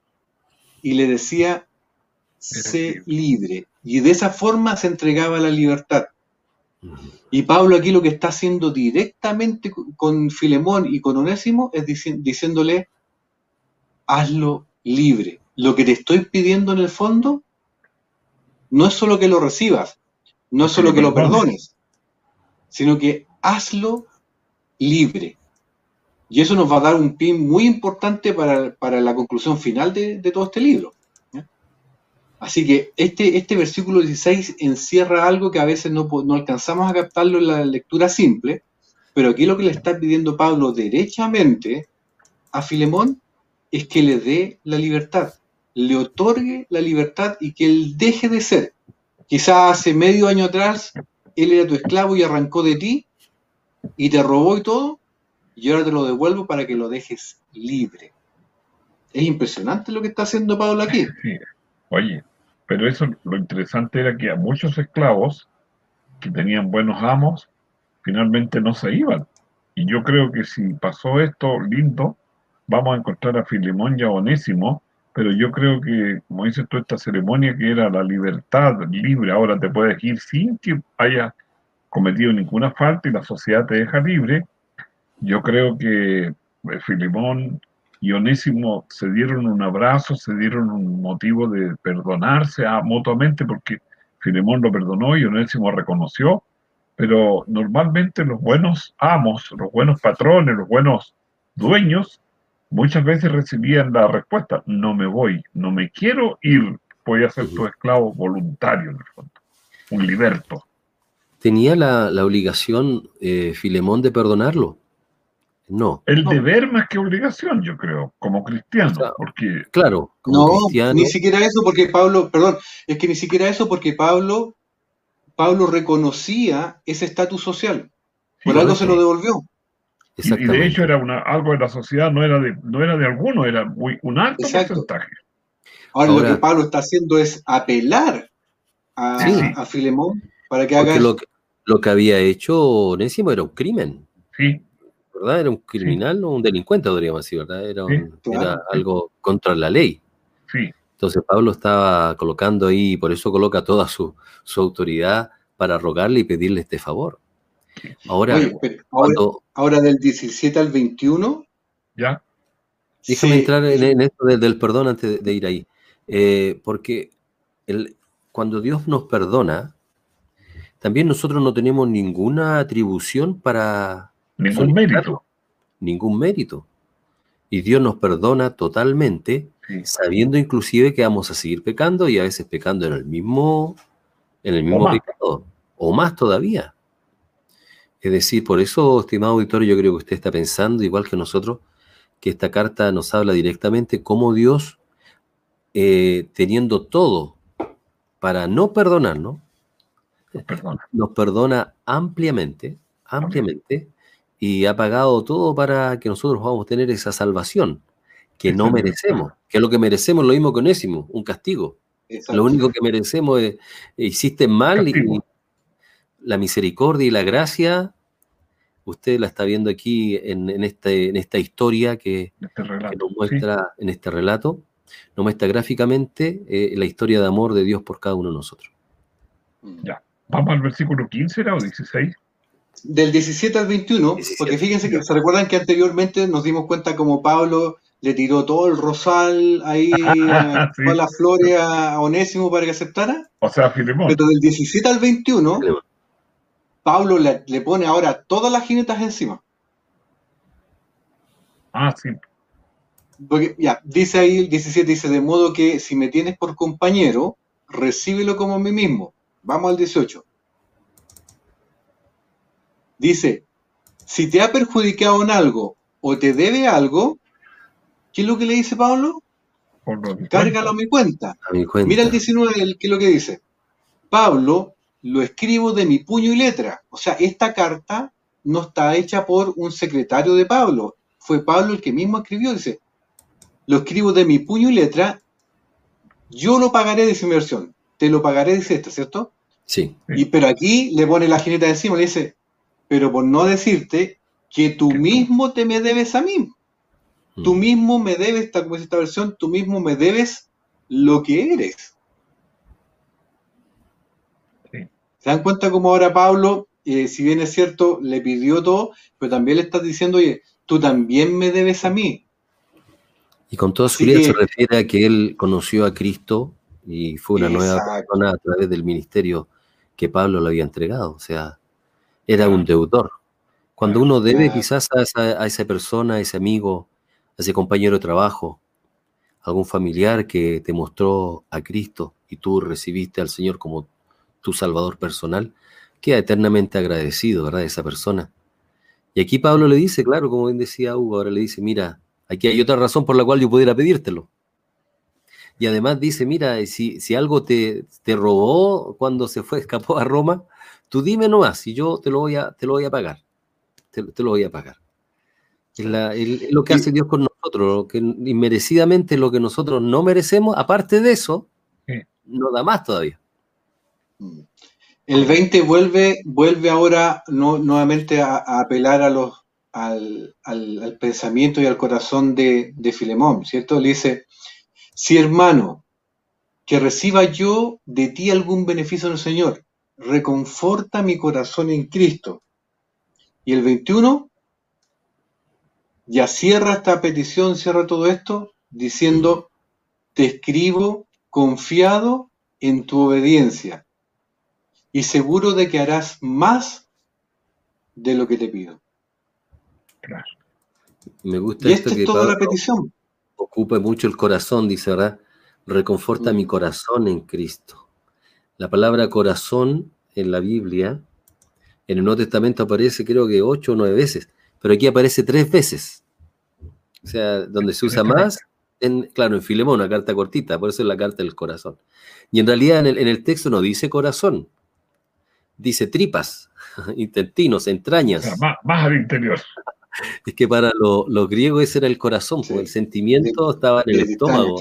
y le decía, sé libre. Y de esa forma se entregaba la libertad. Y Pablo aquí lo que está haciendo directamente con Filemón y con Onésimo es diciéndole, hazlo libre. Lo que te estoy pidiendo en el fondo no es solo que lo recibas, no es solo que lo perdones, sino que hazlo libre. Y eso nos va a dar un pin muy importante para, la conclusión final de, todo este libro. Así que este, este versículo 16 encierra algo que a veces no, no alcanzamos a captarlo en la lectura simple, pero aquí lo que le está pidiendo Pablo derechamente a Filemón es que le dé la libertad, le otorgue la libertad y que él deje de ser. Quizás hace medio año atrás él era tu esclavo y arrancó de ti y te robó y todo, y ahora te lo devuelvo para que lo dejes libre. Es impresionante lo que está haciendo Pablo aquí. Oye, pero eso lo interesante era que a muchos esclavos que tenían buenos amos, finalmente no se iban. Y yo creo que si pasó esto lindo, vamos a encontrar a Filemón y a Onésimo, pero yo creo que, como dices tú, esta ceremonia que era la libertad libre, ahora te puedes ir sin que haya cometido ninguna falta y la sociedad te deja libre, yo creo que eh, Filimón y Onésimo se dieron un abrazo, se dieron un motivo de perdonarse a, mutuamente porque Filemón lo perdonó y Onésimo reconoció, pero normalmente los buenos amos, los buenos patrones, los buenos dueños, muchas veces recibían la respuesta, no me voy, no me quiero ir, voy a ser tu esclavo voluntario en el fondo, un liberto. ¿Tenía la, obligación eh, Filemón de perdonarlo? No. El deber más que obligación, yo creo, como cristiano, porque... Claro, no, ni siquiera eso porque Pablo, perdón, es que ni siquiera eso porque Pablo, Pablo reconocía ese estatus social, por algo se lo devolvió. Y, de hecho era una, algo de la sociedad, no era de, no era de alguno, era muy, un alto porcentaje. Ahora, lo que Pablo está haciendo es apelar a, Filemón para que haga... Lo que, lo que había hecho Onésimo era un crimen. Sí. Era un criminal o un delincuente, podríamos decir, ¿verdad? Era, algo contra la ley. Entonces Pablo estaba colocando ahí, por eso coloca toda su, autoridad para rogarle y pedirle este favor. Ahora, ahora, del 17 al 21. Ya. Déjame entrar en, esto del, perdón antes de, ir ahí. Eh, porque el, cuando Dios nos perdona, también nosotros no tenemos ninguna atribución para Ningún mérito. Ningún mérito. Y Dios nos perdona totalmente, sabiendo inclusive que vamos a seguir pecando y a veces pecando en el mismo, en el mismo pecado, o más todavía. Es decir, por eso, estimado auditorio, yo creo que usted está pensando, igual que nosotros, que esta carta nos habla directamente cómo Dios, eh, teniendo todo para no perdonarnos, nos perdona, nos perdona ampliamente, ampliamente, y ha pagado todo para que nosotros podamos tener esa salvación. que no merecemos, que es lo que merecemos lo mismo que Onésimo, un castigo. Lo único que merecemos es, hiciste mal y la misericordia y la gracia, usted la está viendo aquí en, este, en esta historia que, este nos muestra en este relato, nos muestra gráficamente eh, la historia de amor de Dios por cada uno de nosotros. Ya, vamos al versículo 15 o 16 del 17 al 21, porque fíjense que se recuerdan que anteriormente nos dimos cuenta como Pablo le tiró todo el rosal ahí, todas las flores a Onésimo para que aceptara. O sea, Filemón. Pero del 17 al 21, Pablo le, pone ahora todas las jinetas encima. Ah, sí. Porque, ya, dice ahí el 17, dice, de modo que si me tienes por compañero, recíbelo como a mí mismo. Vamos al 18. Dice, si te ha perjudicado en algo o te debe algo, ¿qué es lo que le dice Pablo? Cárgalo a mi, cuenta. Mira el 19, ¿qué es lo que dice? Pablo, lo escribo de mi puño y letra. O sea, esta carta no está hecha por un secretario de Pablo. Fue Pablo el que mismo escribió. Dice, lo escribo de mi puño y letra. Yo lo pagaré, dice mi versión. Te lo pagaré, dice esto, ¿cierto? Sí. Y, pero aquí le pone la jineta encima, le dice, pero por no decirte que tú mismo te me debes a mí. Tú mm. mismo me debes, como es esta versión, tú mismo me debes lo que eres. ¿Se dan cuenta cómo ahora Pablo, eh, si bien es cierto, le pidió todo, pero también le estás diciendo, oye, tú también me debes a mí. Y con toda seguridad se refiere a que él conoció a Cristo y fue una nueva persona a través del ministerio que Pablo le había entregado. O sea, era un deudor. Cuando uno debe quizás a esa, persona, a ese amigo, a ese compañero de trabajo, algún familiar que te mostró a Cristo y tú recibiste al Señor como tu Salvador personal, queda eternamente agradecido, ¿verdad? Esa persona. Y aquí Pablo le dice, claro, como bien decía Hugo, ahora le dice, mira, aquí hay otra razón por la cual yo pudiera pedírtelo. Y además dice, mira, si, si algo te, te robó cuando se fue, escapó a Roma, Tú dime nomás y yo te lo voy a, te lo voy a pagar. Te, lo voy a pagar. Es, lo que hace Dios con nosotros, que inmerecidamente lo que nosotros no merecemos, aparte de eso, no da más todavía. Mm. El 20 vuelve, vuelve ahora nuevamente a, apelar a los, al, pensamiento y al corazón de, de Filemón, ¿cierto? Le dice, si hermano, que reciba yo de ti algún beneficio del Señor, reconforta mi corazón en Cristo. Y el 21 ya cierra esta petición, cierra todo esto, diciendo, te escribo confiado en tu obediencia y seguro de que harás más de lo que te pido. Claro. Me gusta y esto esta es toda la petición. Ocupa mucho el corazón, dice, ¿verdad? Reconforta mi corazón en Cristo. La palabra corazón en la Biblia, en el Nuevo Testamento aparece creo que ocho o nueve veces, pero aquí aparece tres veces. O sea, donde se usa más, en, claro, en Filemón, una carta cortita, por eso es la carta del corazón. Y en realidad en el, texto no dice corazón, dice tripas, intestinos, entrañas. más, al interior. Es que para los griegos ese era el corazón, porque el sentimiento estaba en el estómago.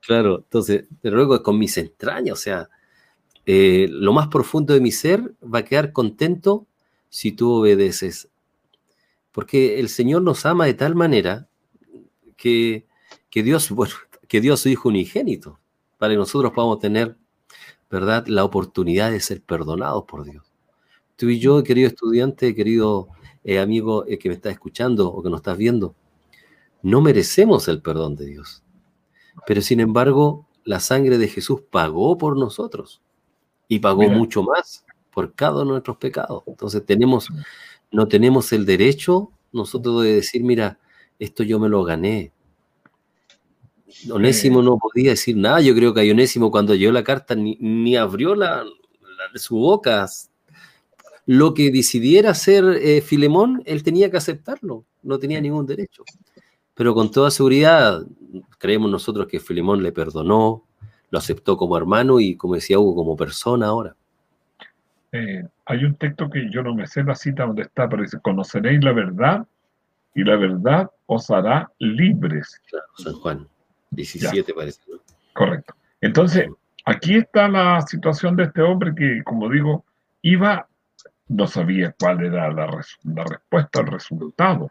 Claro. entonces, pero luego con mis entrañas, o sea, eh, lo más profundo de mi ser va a quedar contento si tú obedeces. Porque el Señor nos ama de tal manera que, que Dios, bueno, que Dios su Hijo unigénito, para que nosotros podamos tener, ¿verdad?, la oportunidad de ser perdonados por Dios. Tú y yo, querido estudiante, querido eh, amigo eh, que me estás escuchando o que nos estás viendo, no merecemos el perdón de Dios. Pero sin embargo, la sangre de Jesús pagó por nosotros y pagó mucho más por cada uno de nuestros pecados. Entonces tenemos, no tenemos el derecho nosotros de decir, mira, esto yo me lo gané. Onésimo no podía decir nada. Yo creo que a Onésimo cuando llegó la carta ni, abrió la, su boca. Lo que decidiera hacer eh, Filemón, él tenía que aceptarlo. No tenía ningún derecho. Pero con toda seguridad, creemos nosotros que Filemón le perdonó, lo aceptó como hermano y, como decía Hugo, como persona ahora. Eh, hay un texto que yo no me sé la cita donde está, pero dice, conoceréis la verdad y la verdad os hará libres. Claro, San Juan 17 parece. Correcto. Entonces, aquí está la situación de este hombre que, como digo, iba, no sabía cuál era la, respuesta, el resultado.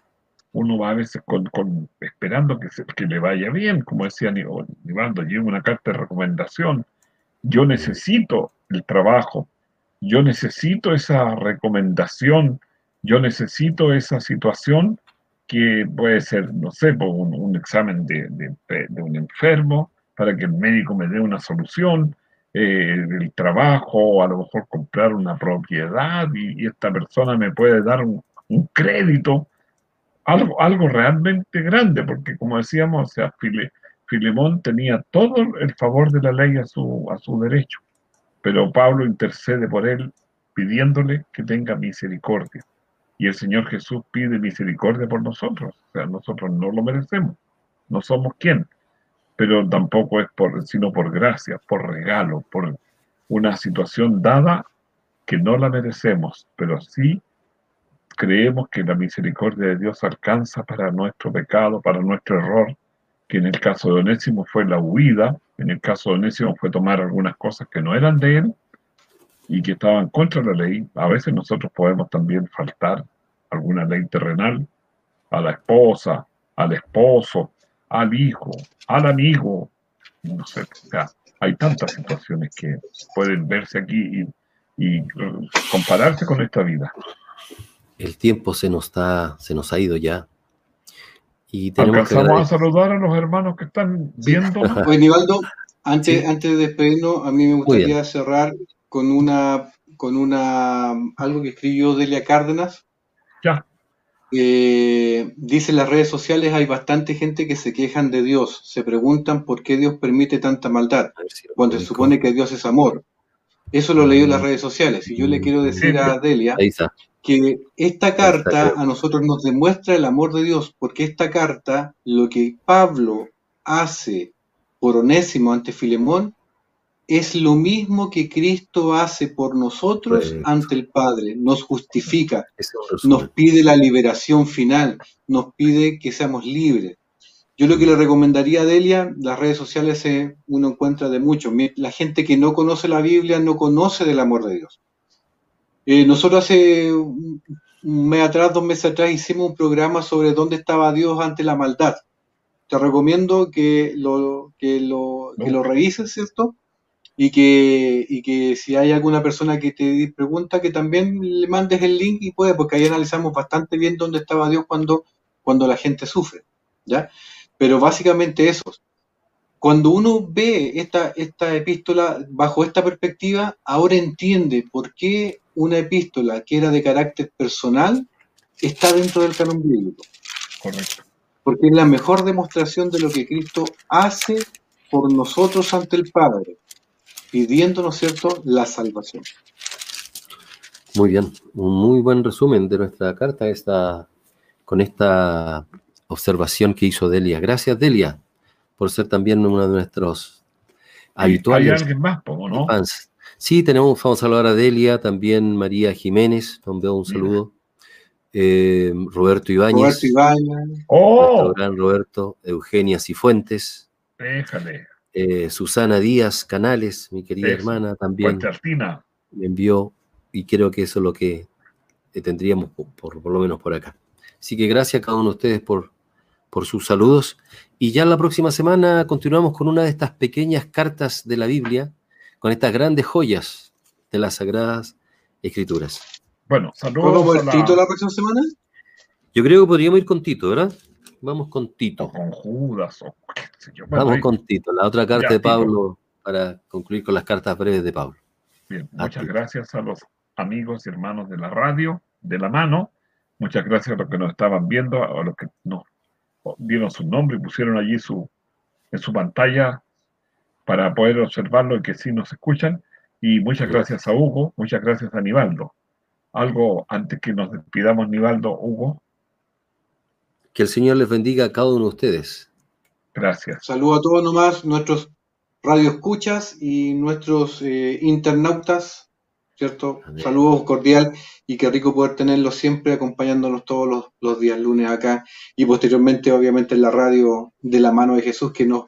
Uno va a veces con, esperando que, que le vaya bien, como decía Nivaldo, lleva una carta de recomendación. Yo necesito el trabajo, yo necesito esa recomendación, yo necesito esa situación que puede ser, no sé, un, examen de, un enfermo para que el médico me dé una solución, eh, del trabajo, a lo mejor comprar una propiedad y, esta persona me puede dar un, crédito, algo, algo realmente grande, porque como decíamos, o sea, Filemón tenía todo el favor de la ley a su, a su derecho, pero Pablo intercede por él pidiéndole que tenga misericordia. Y el Señor Jesús pide misericordia por nosotros. O sea, nosotros no lo merecemos. No somos quien. Pero tampoco es por, sino por gracia, por regalo, por una situación dada que no la merecemos, pero sí creemos que la misericordia de Dios alcanza para nuestro pecado, para nuestro error, que en el caso de Onésimo fue la huida, en el caso de Onésimo fue tomar algunas cosas que no eran de él, y que estaban contra la ley, a veces nosotros podemos también faltar alguna ley terrenal a la esposa, al esposo, al hijo, al amigo, no sé, o sea, hay tantas situaciones que pueden verse aquí y, compararse con esta vida. El tiempo se nos está, se nos ha ido ya. Y tenemos Alcanzamos a saludar a los hermanos que están viendo. Pues Nivaldo, antes, antes de despedirnos, a mí me gustaría cerrar con una, con una, algo que escribió Delia Cárdenas. Ya. Dice en las redes sociales hay bastante gente que se quejan de Dios, se preguntan por qué Dios permite tanta maldad, cuando se supone que Dios es amor. Eso lo leí en las mm. redes sociales y yo le quiero decir a Delia que esta carta a nosotros nos demuestra el amor de Dios, porque esta carta, lo que Pablo hace por Onésimo ante Filemón, es lo mismo que Cristo hace por nosotros ante el Padre, nos justifica, nos pide la liberación final, nos pide que seamos libres. Yo lo que le recomendaría a Delia, las redes sociales uno encuentra de mucho. La gente que no conoce la Biblia no conoce del amor de Dios. Eh, nosotros hace un mes atrás, dos meses atrás, hicimos un programa sobre dónde estaba Dios ante la maldad. Te recomiendo que lo, que lo, que lo revises, ¿cierto? Y que, y que si hay alguna persona que te pregunta, que también le mandes el link y puede, porque ahí analizamos bastante bien dónde estaba Dios cuando, cuando la gente sufre, ¿ya? Pero básicamente eso. Cuando uno ve esta, esta epístola bajo esta perspectiva, ahora entiende por qué una epístola que era de carácter personal está dentro del canon bíblico. Correcto. Porque es la mejor demostración de lo que Cristo hace por nosotros ante el Padre pidiéndonos, cierto?, la salvación. Muy bien, un muy buen resumen de nuestra carta esta, con esta observación que hizo Delia. Gracias, Delia, por ser también uno de nuestros habituales. ¿Hay alguien más, no? Fans. Sí, tenemos, vamos a saludar a Delia, también María Jiménez, donde un saludo. Eh, Roberto Ibáñez. Roberto Ibáñez. ¡Oh! gran Roberto, Eugenia Cifuentes. Déjale. Eh, Susana Díaz Canales, mi querida hermana, también me envió y creo que eso es lo que eh, tendríamos por, por, lo menos por acá. Así que gracias a cada uno de ustedes por, por sus saludos. Y ya la próxima semana continuamos con una de estas pequeñas cartas de la Biblia, con estas grandes joyas de las Sagradas Escrituras. Bueno, saludos. la... Tito la próxima semana? Yo creo que podríamos ir con Tito, ¿verdad? Vamos con Tito. con Judas, o Vamos con Tito, la otra carta de Pablo, para concluir con las cartas breves de Pablo. Bien, muchas gracias a los amigos y hermanos de la radio, de la mano. Muchas gracias a los que nos estaban viendo, a los que nos dieron su nombre y pusieron allí su, en su pantalla para poder observarlo y que sí nos escuchan. Y muchas gracias a Hugo, muchas gracias a Nivaldo. Algo antes que nos despidamos, Nivaldo, Hugo. Que el Señor les bendiga a cada uno de ustedes. Gracias. Saludo a todos nomás, nuestros radioescuchas y nuestros eh, internautas ¿cierto? Saludos cordial y qué rico poder tenerlos siempre acompañándonos todos los, días lunes acá y posteriormente obviamente en la radio de la mano de Jesús que nos,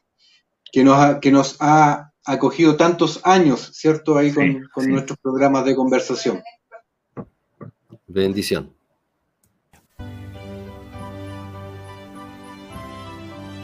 que nos, ha, que nos ha acogido tantos años, ¿cierto? Ahí con, con nuestros programas de conversación. Bendición.